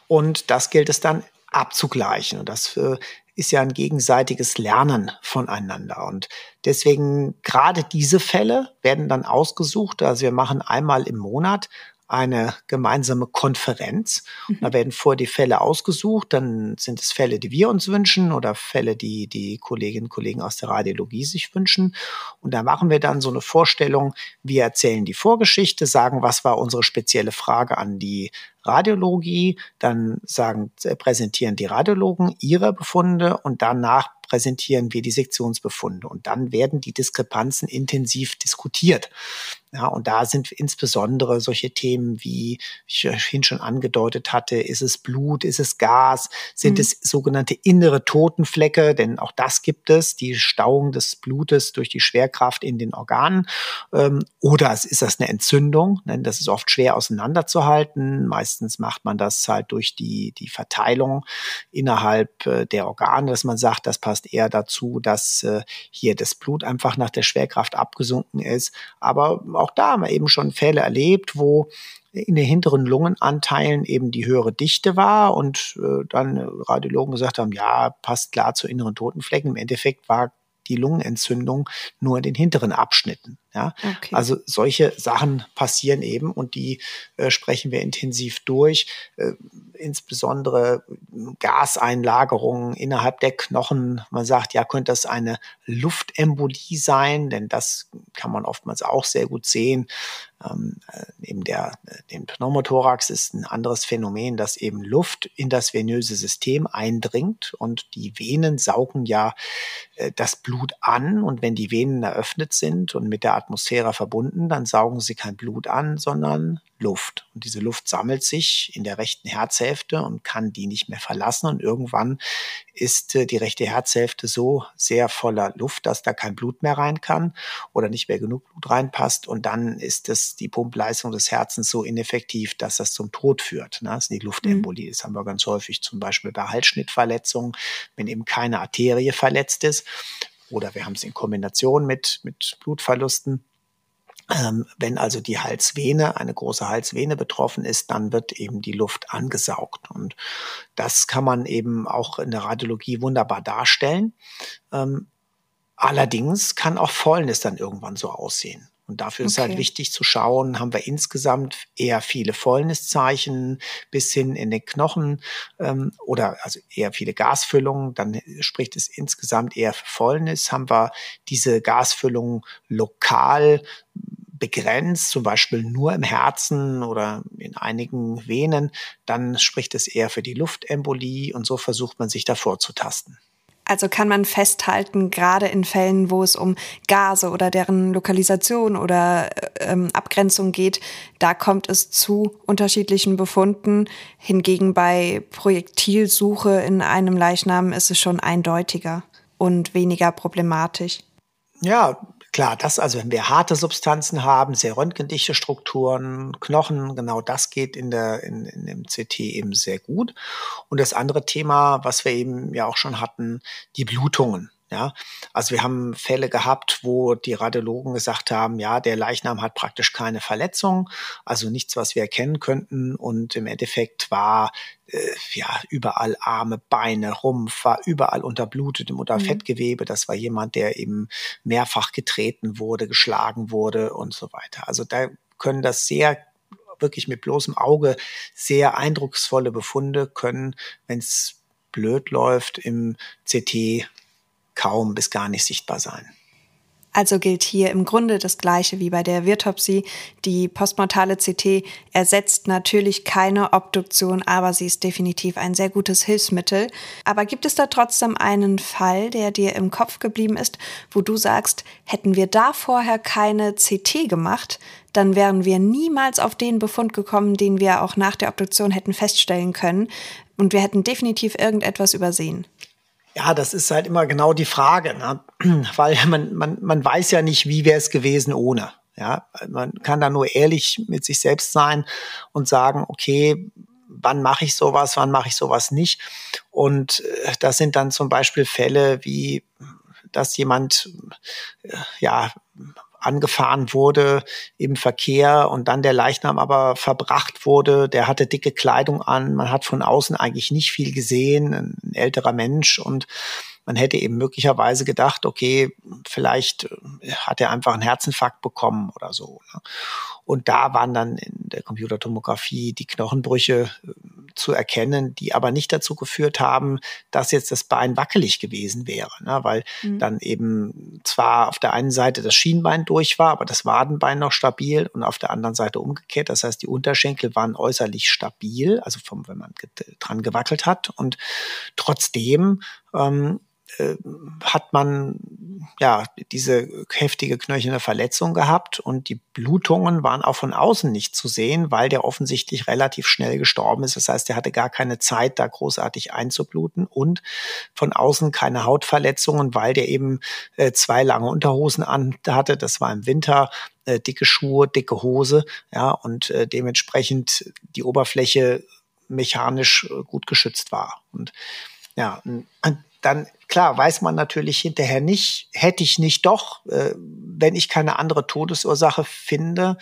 Und das gilt es dann abzugleichen. Und das äh, ist ja ein gegenseitiges Lernen voneinander. Und deswegen gerade diese Fälle werden dann ausgesucht. Also wir machen einmal im Monat eine gemeinsame Konferenz. Mhm. Da werden vorher die Fälle ausgesucht, dann sind es Fälle, die wir uns wünschen oder Fälle, die die Kolleginnen und Kollegen aus der Radiologie sich wünschen. Und da machen wir dann so eine Vorstellung, wir erzählen die Vorgeschichte, sagen, was war unsere spezielle Frage an die Radiologie, dann sagen, äh, präsentieren die Radiologen ihre Befunde und danach präsentieren wir die Sektionsbefunde und dann werden die Diskrepanzen intensiv diskutiert. Ja, und da sind insbesondere solche Themen, wie ich vorhin schon angedeutet hatte, ist es Blut, ist es Gas, sind mhm. es sogenannte innere Totenflecke, denn auch das gibt es, die Stauung des Blutes durch die Schwerkraft in den Organen. Ähm, oder ist das eine Entzündung? Denn das ist oft schwer auseinanderzuhalten. Meistens macht man das halt durch die, die Verteilung innerhalb äh, der Organe, dass man sagt, das passt eher dazu, dass äh, hier das Blut einfach nach der Schwerkraft abgesunken ist. Aber auch da haben wir eben schon Fälle erlebt, wo in den hinteren Lungenanteilen eben die höhere Dichte war und äh, dann Radiologen gesagt haben, ja, passt klar zu inneren Totenflecken. Im Endeffekt war die Lungenentzündung nur in den hinteren Abschnitten. Ja, okay. also solche Sachen passieren eben und die äh, sprechen wir intensiv durch. Äh, insbesondere Gaseinlagerungen innerhalb der Knochen. Man sagt, ja, könnte das eine Luftembolie sein, denn das kann man oftmals auch sehr gut sehen. Ähm, äh, neben der, äh, dem Pneumothorax ist ein anderes Phänomen, dass eben Luft in das venöse System eindringt und die Venen saugen ja äh, das Blut an und wenn die Venen eröffnet sind und mit der Atmosphäre verbunden, dann saugen sie kein Blut an, sondern Luft. Und diese Luft sammelt sich in der rechten Herzhälfte und kann die nicht mehr verlassen. Und irgendwann ist äh, die rechte Herzhälfte so sehr voller Luft, dass da kein Blut mehr rein kann oder nicht mehr genug Blut reinpasst. Und dann ist es die Pumpleistung des Herzens so ineffektiv, dass das zum Tod führt. Ne? Das ist die Luftembolie. Mhm. Das haben wir ganz häufig zum Beispiel bei Halsschnittverletzungen, wenn eben keine Arterie verletzt ist. Oder wir haben es in Kombination mit, mit Blutverlusten ähm, wenn also die Halsvene, eine große Halsvene betroffen ist, dann wird eben die Luft angesaugt. Und das kann man eben auch in der Radiologie wunderbar darstellen. Ähm, allerdings kann auch Fäulnis dann irgendwann so aussehen. Und dafür okay. ist halt wichtig zu schauen, haben wir insgesamt eher viele Fäulniszeichen bis hin in den Knochen ähm, oder also eher viele Gasfüllungen, dann spricht es insgesamt eher für Fäulnis. Haben wir diese Gasfüllungen lokal begrenzt, zum Beispiel nur im Herzen oder in einigen Venen, dann spricht es eher für die Luftembolie und so versucht man sich davor zu tasten. Also kann man festhalten, gerade in Fällen, wo es um Gase oder deren Lokalisation oder ähm, Abgrenzung geht, da kommt es zu unterschiedlichen Befunden. Hingegen bei Projektilsuche in einem Leichnam ist es schon eindeutiger und weniger problematisch. Ja, Klar, das, also wenn wir harte Substanzen haben, sehr röntgendichte Strukturen, Knochen, genau das geht in der, in, in dem CT eben sehr gut. Und das andere Thema, was wir eben ja auch schon hatten, die Blutungen. Ja, also wir haben Fälle gehabt, wo die Radiologen gesagt haben, ja, der Leichnam hat praktisch keine Verletzung, also nichts, was wir erkennen könnten. Und im Endeffekt war äh, ja überall Arme, Beine, Rumpf, war überall unterblutet im Unterfettgewebe. Mhm. Das war jemand, der eben mehrfach getreten wurde, geschlagen wurde und so weiter. Also da können das sehr wirklich mit bloßem Auge sehr eindrucksvolle Befunde können, wenn es blöd läuft, im CT kaum bis gar nicht sichtbar sein. Also gilt hier im Grunde das Gleiche wie bei der Virtopsie. Die postmortale CT ersetzt natürlich keine Obduktion, aber sie ist definitiv ein sehr gutes Hilfsmittel. Aber gibt es da trotzdem einen Fall, der dir im Kopf geblieben ist, wo du sagst, hätten wir da vorher keine CT gemacht, dann wären wir niemals auf den Befund gekommen, den wir auch nach der Obduktion hätten feststellen können. Und wir hätten definitiv irgendetwas übersehen. Ja, das ist halt immer genau die Frage, ne? weil man, man, man weiß ja nicht, wie wäre es gewesen ohne. Ja, man kann da nur ehrlich mit sich selbst sein und sagen, okay, wann mache ich sowas, wann mache ich sowas nicht. Und äh, das sind dann zum Beispiel Fälle wie, dass jemand äh, ja angefahren wurde im Verkehr und dann der Leichnam aber verbracht wurde. Der hatte dicke Kleidung an. Man hat von außen eigentlich nicht viel gesehen. Ein älterer Mensch und man hätte eben möglicherweise gedacht, okay, vielleicht äh, hat er einfach einen Herzinfarkt bekommen oder so. Ne? Und da waren dann in der Computertomographie die Knochenbrüche äh, zu erkennen, die aber nicht dazu geführt haben, dass jetzt das Bein wackelig gewesen wäre, ne? weil mhm. dann eben zwar auf der einen Seite das Schienbein durch war, aber das Wadenbein noch stabil und auf der anderen Seite umgekehrt. Das heißt, die Unterschenkel waren äußerlich stabil, also vom, wenn man dran gewackelt hat und trotzdem ähm, äh, hat man ja diese heftige knöcherne Verletzung gehabt und die Blutungen waren auch von außen nicht zu sehen, weil der offensichtlich relativ schnell gestorben ist. Das heißt, er hatte gar keine Zeit, da großartig einzubluten und von außen keine Hautverletzungen, weil der eben äh, zwei lange Unterhosen an hatte. Das war im Winter äh, dicke Schuhe, dicke Hose, ja und äh, dementsprechend die Oberfläche mechanisch äh, gut geschützt war und ja, dann klar weiß man natürlich hinterher nicht, hätte ich nicht doch, äh, wenn ich keine andere Todesursache finde,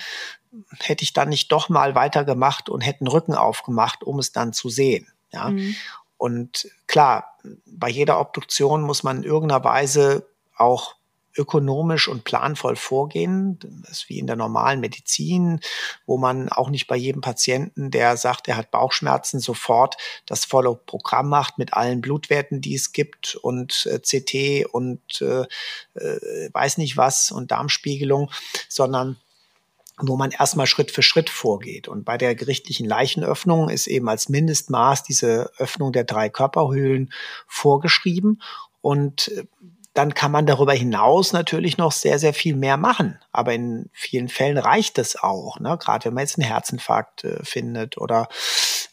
hätte ich dann nicht doch mal weitergemacht und hätte einen Rücken aufgemacht, um es dann zu sehen. Ja. Mhm. Und klar, bei jeder Obduktion muss man in irgendeiner Weise auch ökonomisch und planvoll vorgehen. Das ist wie in der normalen Medizin, wo man auch nicht bei jedem Patienten, der sagt, er hat Bauchschmerzen, sofort das volle Programm macht mit allen Blutwerten, die es gibt und äh, CT und äh, äh, weiß nicht was und Darmspiegelung, sondern wo man erstmal Schritt für Schritt vorgeht. Und bei der gerichtlichen Leichenöffnung ist eben als Mindestmaß diese Öffnung der drei Körperhöhlen vorgeschrieben. Und äh, dann kann man darüber hinaus natürlich noch sehr, sehr viel mehr machen. Aber in vielen Fällen reicht das auch, ne? gerade wenn man jetzt einen Herzinfarkt äh, findet oder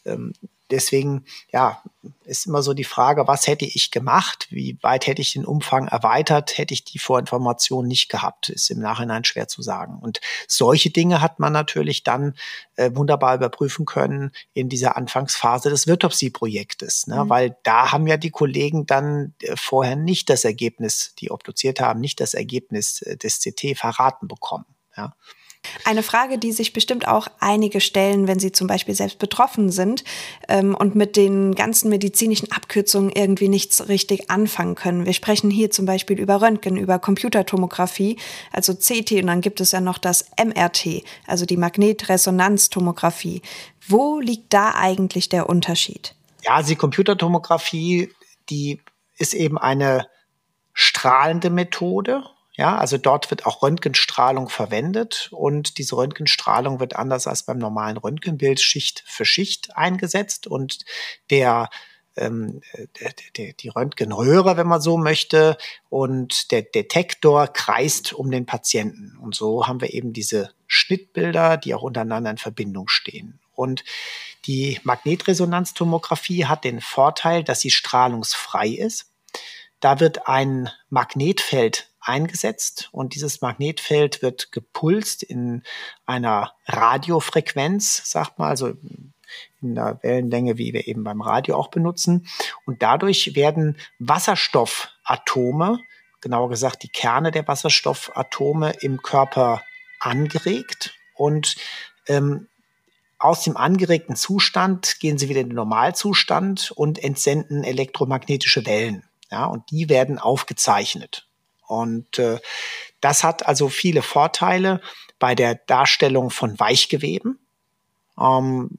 ähm, deswegen, ja, ist immer so die Frage, was hätte ich gemacht? Wie weit hätte ich den Umfang erweitert? Hätte ich die Vorinformation nicht gehabt? Ist im Nachhinein schwer zu sagen. Und solche Dinge hat man natürlich dann äh, wunderbar überprüfen können in dieser Anfangsphase des Virtopsy-Projektes, ne? Mhm. weil da haben ja die Kollegen dann äh, vorher nicht das Ergebnis, die obduziert haben, nicht das Ergebnis äh, des CT verraten bekommen. Ja. Eine Frage, die sich bestimmt auch einige stellen, wenn sie zum Beispiel selbst betroffen sind ähm, und mit den ganzen medizinischen Abkürzungen irgendwie nichts richtig anfangen können. Wir sprechen hier zum Beispiel über Röntgen, über Computertomographie, also CT und dann gibt es ja noch das MRT, also die Magnetresonanztomographie. Wo liegt da eigentlich der Unterschied? Ja, die Computertomographie, die ist eben eine strahlende Methode ja, also dort wird auch Röntgenstrahlung verwendet und diese Röntgenstrahlung wird anders als beim normalen Röntgenbild Schicht für Schicht eingesetzt und der ähm, der, die Röntgenröhre, wenn man so möchte, und der Detektor kreist um den Patienten. Und so haben wir eben diese Schnittbilder, die auch untereinander in Verbindung stehen. Und die Magnetresonanztomographie hat den Vorteil, dass sie strahlungsfrei ist. Da wird ein Magnetfeld eingesetzt und dieses Magnetfeld wird gepulst in einer Radiofrequenz, sagt man, also in der Wellenlänge, wie wir eben beim Radio auch benutzen. Und dadurch werden Wasserstoffatome, genauer gesagt die Kerne der Wasserstoffatome im Körper angeregt und ähm, aus dem angeregten Zustand gehen sie wieder in den Normalzustand und entsenden elektromagnetische Wellen. Ja, und die werden aufgezeichnet. Und äh, das hat also viele Vorteile bei der Darstellung von Weichgeweben. Ähm,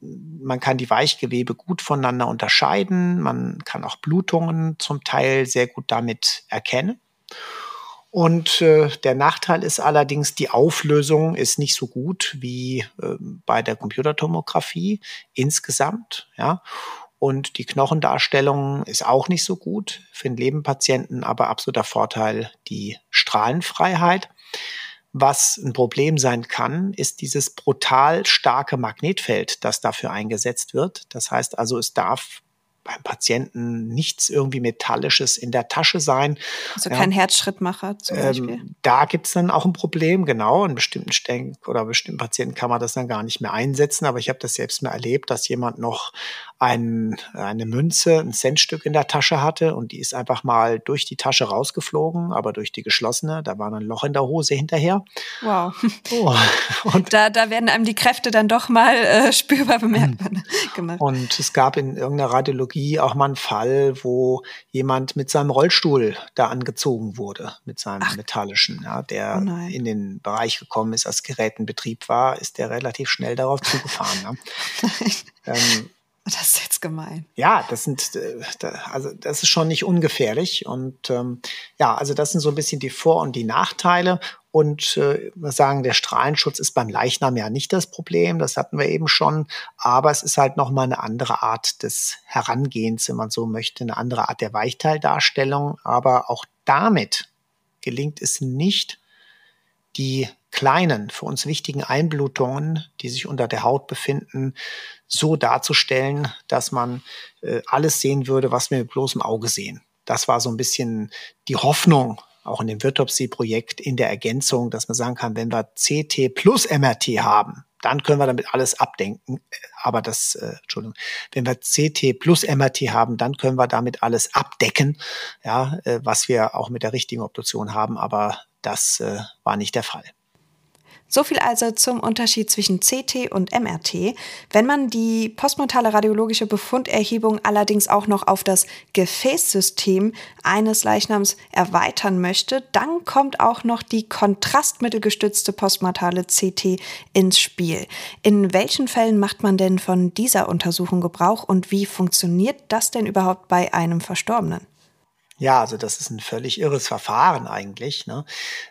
man kann die Weichgewebe gut voneinander unterscheiden. Man kann auch Blutungen zum Teil sehr gut damit erkennen. Und äh, der Nachteil ist allerdings, die Auflösung ist nicht so gut wie äh, bei der Computertomographie insgesamt. Ja. Und die Knochendarstellung ist auch nicht so gut für den Lebenpatienten, aber absoluter Vorteil die Strahlenfreiheit. Was ein Problem sein kann, ist dieses brutal starke Magnetfeld, das dafür eingesetzt wird. Das heißt also, es darf beim Patienten nichts irgendwie Metallisches in der Tasche sein. Also kein ja. Herzschrittmacher zum ähm, Beispiel. Da gibt's dann auch ein Problem, genau. In bestimmten Stellen oder bestimmten Patienten kann man das dann gar nicht mehr einsetzen. Aber ich habe das selbst mal erlebt, dass jemand noch ein, eine Münze, ein Centstück in der Tasche hatte und die ist einfach mal durch die Tasche rausgeflogen, aber durch die geschlossene. Da war ein Loch in der Hose hinterher. Wow. Oh. Und da, da werden einem die Kräfte dann doch mal äh, spürbar bemerkbar gemacht. Und es gab in irgendeiner Radiologie auch mal einen Fall, wo jemand mit seinem Rollstuhl da angezogen wurde, mit seinem Ach. metallischen, ja, der oh in den Bereich gekommen ist, als Gerät in Betrieb war, ist der relativ schnell darauf zugefahren. Ja. ähm, das ist jetzt gemein. Ja, das sind, äh, also das ist schon nicht ungefährlich. Und ähm, ja, also das sind so ein bisschen die Vor- und die Nachteile. Und äh, wir sagen, der Strahlenschutz ist beim Leichnam ja nicht das Problem, das hatten wir eben schon, aber es ist halt nochmal eine andere Art des Herangehens, wenn man so möchte, eine andere Art der Weichteildarstellung. Aber auch damit gelingt es nicht, die kleinen, für uns wichtigen Einblutungen, die sich unter der Haut befinden, so darzustellen, dass man äh, alles sehen würde, was wir mit bloßem Auge sehen. Das war so ein bisschen die Hoffnung, auch in dem Virtopsy-Projekt, in der Ergänzung, dass man sagen kann, wenn wir CT plus MRT haben, dann können wir damit alles abdenken. Aber das, äh, Entschuldigung, wenn wir CT plus MRT haben, dann können wir damit alles abdecken, ja, äh, was wir auch mit der richtigen Obduktion haben. Aber das äh, war nicht der Fall. So viel also zum Unterschied zwischen CT und MRT. Wenn man die postmortale radiologische Befunderhebung allerdings auch noch auf das Gefäßsystem eines Leichnams erweitern möchte, dann kommt auch noch die kontrastmittelgestützte postmortale CT ins Spiel. In welchen Fällen macht man denn von dieser Untersuchung Gebrauch und wie funktioniert das denn überhaupt bei einem Verstorbenen? Ja, also das ist ein völlig irres Verfahren eigentlich. Ne?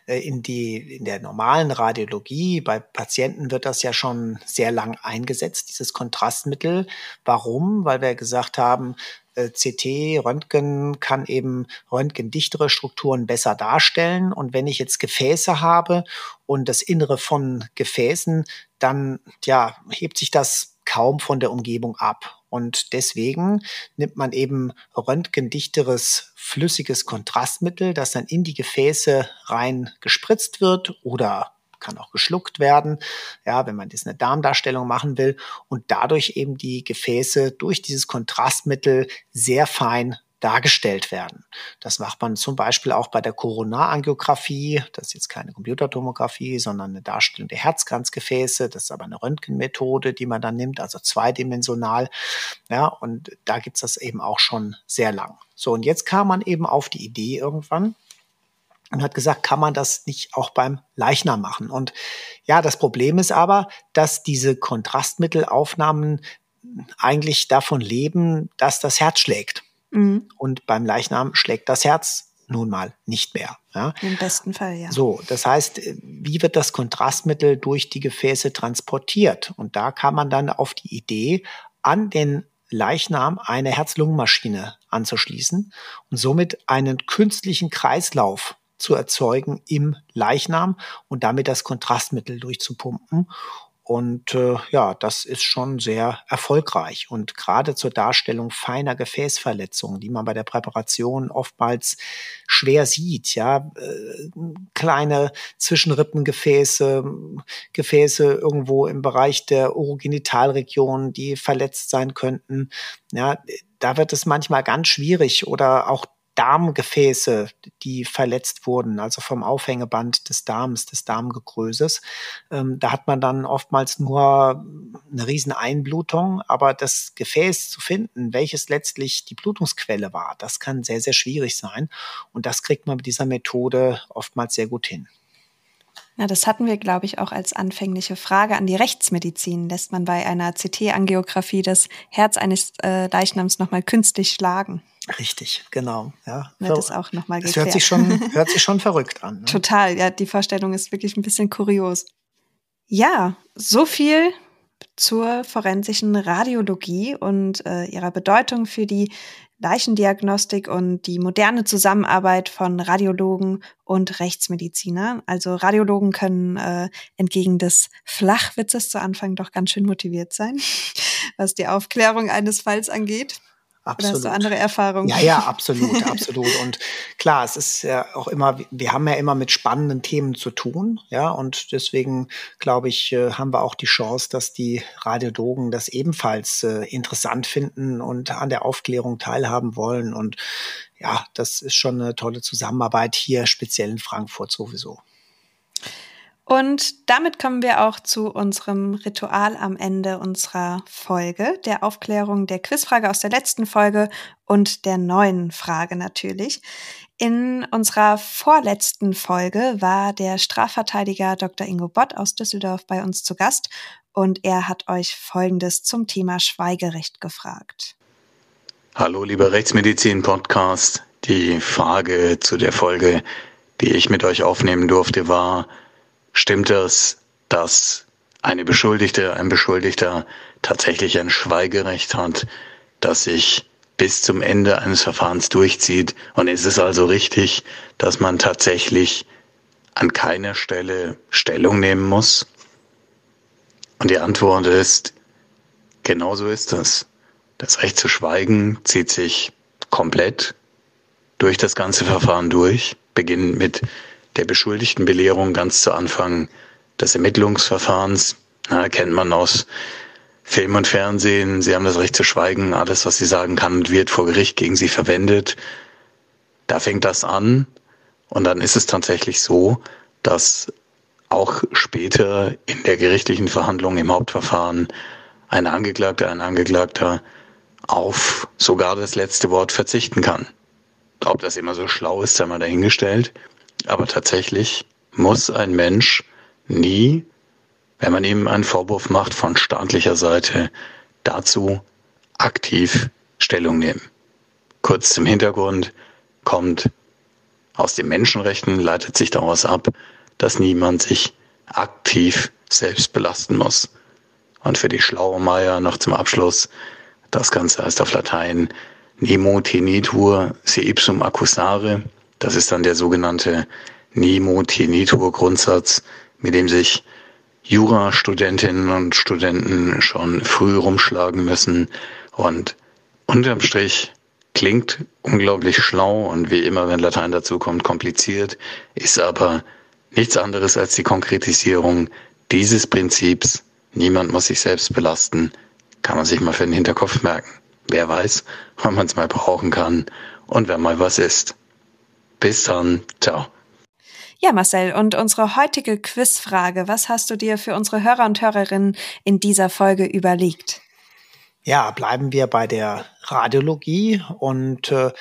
Äh, in, die, in der normalen Radiologie bei Patienten wird das ja schon sehr lang eingesetzt, dieses Kontrastmittel. Warum? Weil wir gesagt haben, äh, CT, Röntgen kann eben röntgendichtere Strukturen besser darstellen. Und wenn ich jetzt Gefäße habe und das Innere von Gefäßen, dann ja, hebt sich das kaum von der Umgebung ab. Und deswegen nimmt man eben röntgendichteres flüssiges Kontrastmittel, das dann in die Gefäße rein gespritzt wird oder kann auch geschluckt werden, ja, wenn man jetzt eine Darmdarstellung machen will und dadurch eben die Gefäße durch dieses Kontrastmittel sehr fein dargestellt werden. Das macht man zum Beispiel auch bei der Koronarangiographie. Das ist jetzt keine Computertomographie, sondern eine Darstellung der Herzkranzgefäße. Das ist aber eine Röntgenmethode, die man dann nimmt, also zweidimensional. Ja, und da gibt's das eben auch schon sehr lang. So, und jetzt kam man eben auf die Idee irgendwann, und hat gesagt, kann man das nicht auch beim Leichnam machen? Und ja, das Problem ist aber, dass diese Kontrastmittelaufnahmen eigentlich davon leben, dass das Herz schlägt. Mhm. Und beim Leichnam schlägt das Herz nun mal nicht mehr. Ja. Im besten Fall, ja. So, das heißt, wie wird das Kontrastmittel durch die Gefäße transportiert? Und da kam man dann auf die Idee, an den Leichnam eine Herz-Lungen-Maschine anzuschließen und somit einen künstlichen Kreislauf zu erzeugen im Leichnam und damit das Kontrastmittel durchzupumpen. Und äh, ja, das ist schon sehr erfolgreich. Und gerade zur Darstellung feiner Gefäßverletzungen, die man bei der Präparation oftmals schwer sieht, ja, äh, kleine Zwischenrippengefäße, Gefäße irgendwo im Bereich der Urogenitalregion, die verletzt sein könnten, ja, da wird es manchmal ganz schwierig oder auch Darmgefäße, die verletzt wurden, also vom Aufhängeband des Darms, des Darmgegrößes. Ähm, da hat man dann oftmals nur eine riesen Einblutung, aber das Gefäß zu finden, welches letztlich die Blutungsquelle war, das kann sehr, sehr schwierig sein. Und das kriegt man mit dieser Methode oftmals sehr gut hin. Ja, das hatten wir, glaube ich, auch als anfängliche Frage an die Rechtsmedizin. Lässt man bei einer CT-Angiografie das Herz eines äh, Leichnams nochmal künstlich schlagen? Richtig, genau. Ja. Wird das auch nochmal geklärt. Das hört sich schon, hört sich schon verrückt an. Ne? Total, ja, die Vorstellung ist wirklich ein bisschen kurios. Ja, so viel zur forensischen Radiologie und äh, ihrer Bedeutung für die Leichendiagnostik und die moderne Zusammenarbeit von Radiologen und Rechtsmedizinern. Also Radiologen können äh, entgegen des Flachwitzes zu Anfang doch ganz schön motiviert sein, was die Aufklärung eines Falls angeht. Absolut. Oder hast du andere Erfahrungen? Ja, ja, absolut, absolut. Und klar, es ist ja auch immer, wir haben ja immer mit spannenden Themen zu tun, ja, und deswegen glaube ich, äh, haben wir auch die Chance, dass die Radiologen das ebenfalls äh, interessant finden und an der Aufklärung teilhaben wollen. Und ja, das ist schon eine tolle Zusammenarbeit hier, speziell in Frankfurt sowieso. Und damit kommen wir auch zu unserem Ritual am Ende unserer Folge, der Aufklärung der Quizfrage aus der letzten Folge und der neuen Frage natürlich. In unserer vorletzten Folge war der Strafverteidiger Dr. Ingo Bott aus Düsseldorf bei uns zu Gast und er hat euch Folgendes zum Thema Schweigerecht gefragt. Hallo, lieber Rechtsmedizin-Podcast. Die Frage zu der Folge, die ich mit euch aufnehmen durfte, war, Stimmt es, dass eine Beschuldigte, ein Beschuldigter tatsächlich ein Schweigerecht hat, das sich bis zum Ende eines Verfahrens durchzieht? Und ist es also richtig, dass man tatsächlich an keiner Stelle Stellung nehmen muss? Und die Antwort ist, genau so ist das. Das Recht zu schweigen zieht sich komplett durch das ganze Verfahren durch, beginnend mit der beschuldigten Belehrung ganz zu Anfang des Ermittlungsverfahrens. Na, kennt man aus Film und Fernsehen. Sie haben das Recht zu schweigen. Alles, was sie sagen kann wird vor Gericht gegen sie verwendet. Da fängt das an. Und dann ist es tatsächlich so, dass auch später in der gerichtlichen Verhandlung im Hauptverfahren ein Angeklagter, ein Angeklagter auf sogar das letzte Wort verzichten kann. Ob das immer so schlau ist, sei mal dahingestellt. Aber tatsächlich muss ein Mensch nie, wenn man ihm einen Vorwurf macht von staatlicher Seite, dazu aktiv Stellung nehmen. Kurz zum Hintergrund kommt aus den Menschenrechten, leitet sich daraus ab, dass niemand sich aktiv selbst belasten muss. Und für die schlaue Meier noch zum Abschluss, das Ganze heißt auf Latein Nemo tenitur se ipsum accusare. Das ist dann der sogenannte Nemo tenitur Grundsatz, mit dem sich Jurastudentinnen und Studenten schon früh rumschlagen müssen. Und unterm Strich klingt unglaublich schlau und wie immer, wenn Latein dazu kommt, kompliziert, ist aber nichts anderes als die Konkretisierung dieses Prinzips. Niemand muss sich selbst belasten. Kann man sich mal für den Hinterkopf merken. Wer weiß, wann man es mal brauchen kann und wenn mal was ist. Bis dann. Ciao. Ja, Marcel, und unsere heutige Quizfrage, was hast du dir für unsere Hörer und Hörerinnen in dieser Folge überlegt? Ja, bleiben wir bei der Radiologie und äh,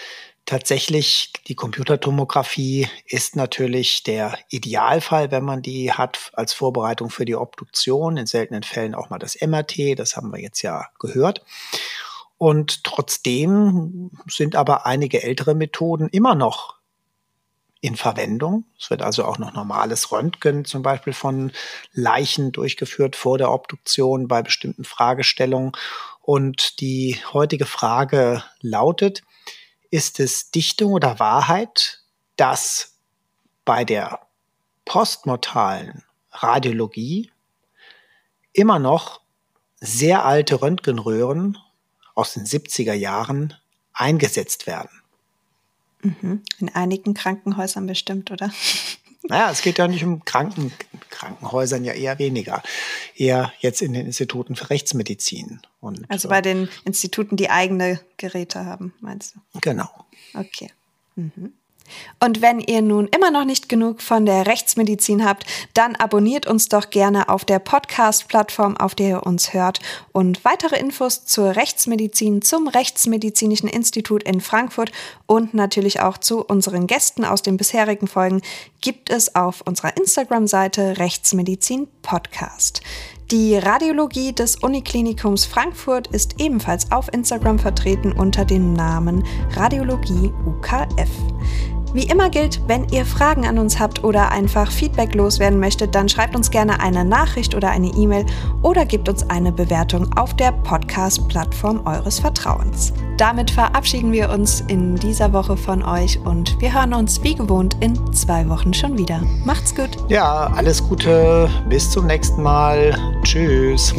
tatsächlich die Computertomographie ist natürlich der Idealfall, wenn man die hat als Vorbereitung für die Obduktion, in seltenen Fällen auch mal das MRT, das haben wir jetzt ja gehört. Und trotzdem sind aber einige ältere Methoden immer noch in Verwendung. Es wird also auch noch normales Röntgen zum Beispiel von Leichen durchgeführt vor der Obduktion bei bestimmten Fragestellungen. Und die heutige Frage lautet, ist es Dichtung oder Wahrheit, dass bei der postmortalen Radiologie immer noch sehr alte Röntgenröhren aus den 70er Jahren eingesetzt werden. Mhm. In einigen Krankenhäusern bestimmt, oder? Naja, es geht ja nicht um Kranken, Krankenhäusern ja eher weniger. Eher jetzt in den Instituten für Rechtsmedizin. Und, also bei den Instituten, die eigene Geräte haben, meinst du? Genau. Okay. Mhm. Und wenn ihr nun immer noch nicht genug von der Rechtsmedizin habt, dann abonniert uns doch gerne auf der Podcast-Plattform, auf der ihr uns hört. Und weitere Infos zur Rechtsmedizin, zum Rechtsmedizinischen Institut in Frankfurt und natürlich auch zu unseren Gästen aus den bisherigen Folgen gibt es auf unserer Instagram-Seite Rechtsmedizin Podcast. Die Radiologie des Uniklinikums Frankfurt ist ebenfalls auf Instagram vertreten unter dem Namen Radiologie UKF. Wie immer gilt, wenn ihr Fragen an uns habt oder einfach Feedback loswerden möchtet, dann schreibt uns gerne eine Nachricht oder eine E-Mail oder gebt uns eine Bewertung auf der Podcast-Plattform eures Vertrauens. Damit verabschieden wir uns in dieser Woche von euch und wir hören uns wie gewohnt in zwei Wochen schon wieder. Macht's gut. Ja, alles Gute. Bis zum nächsten Mal. Tschüss.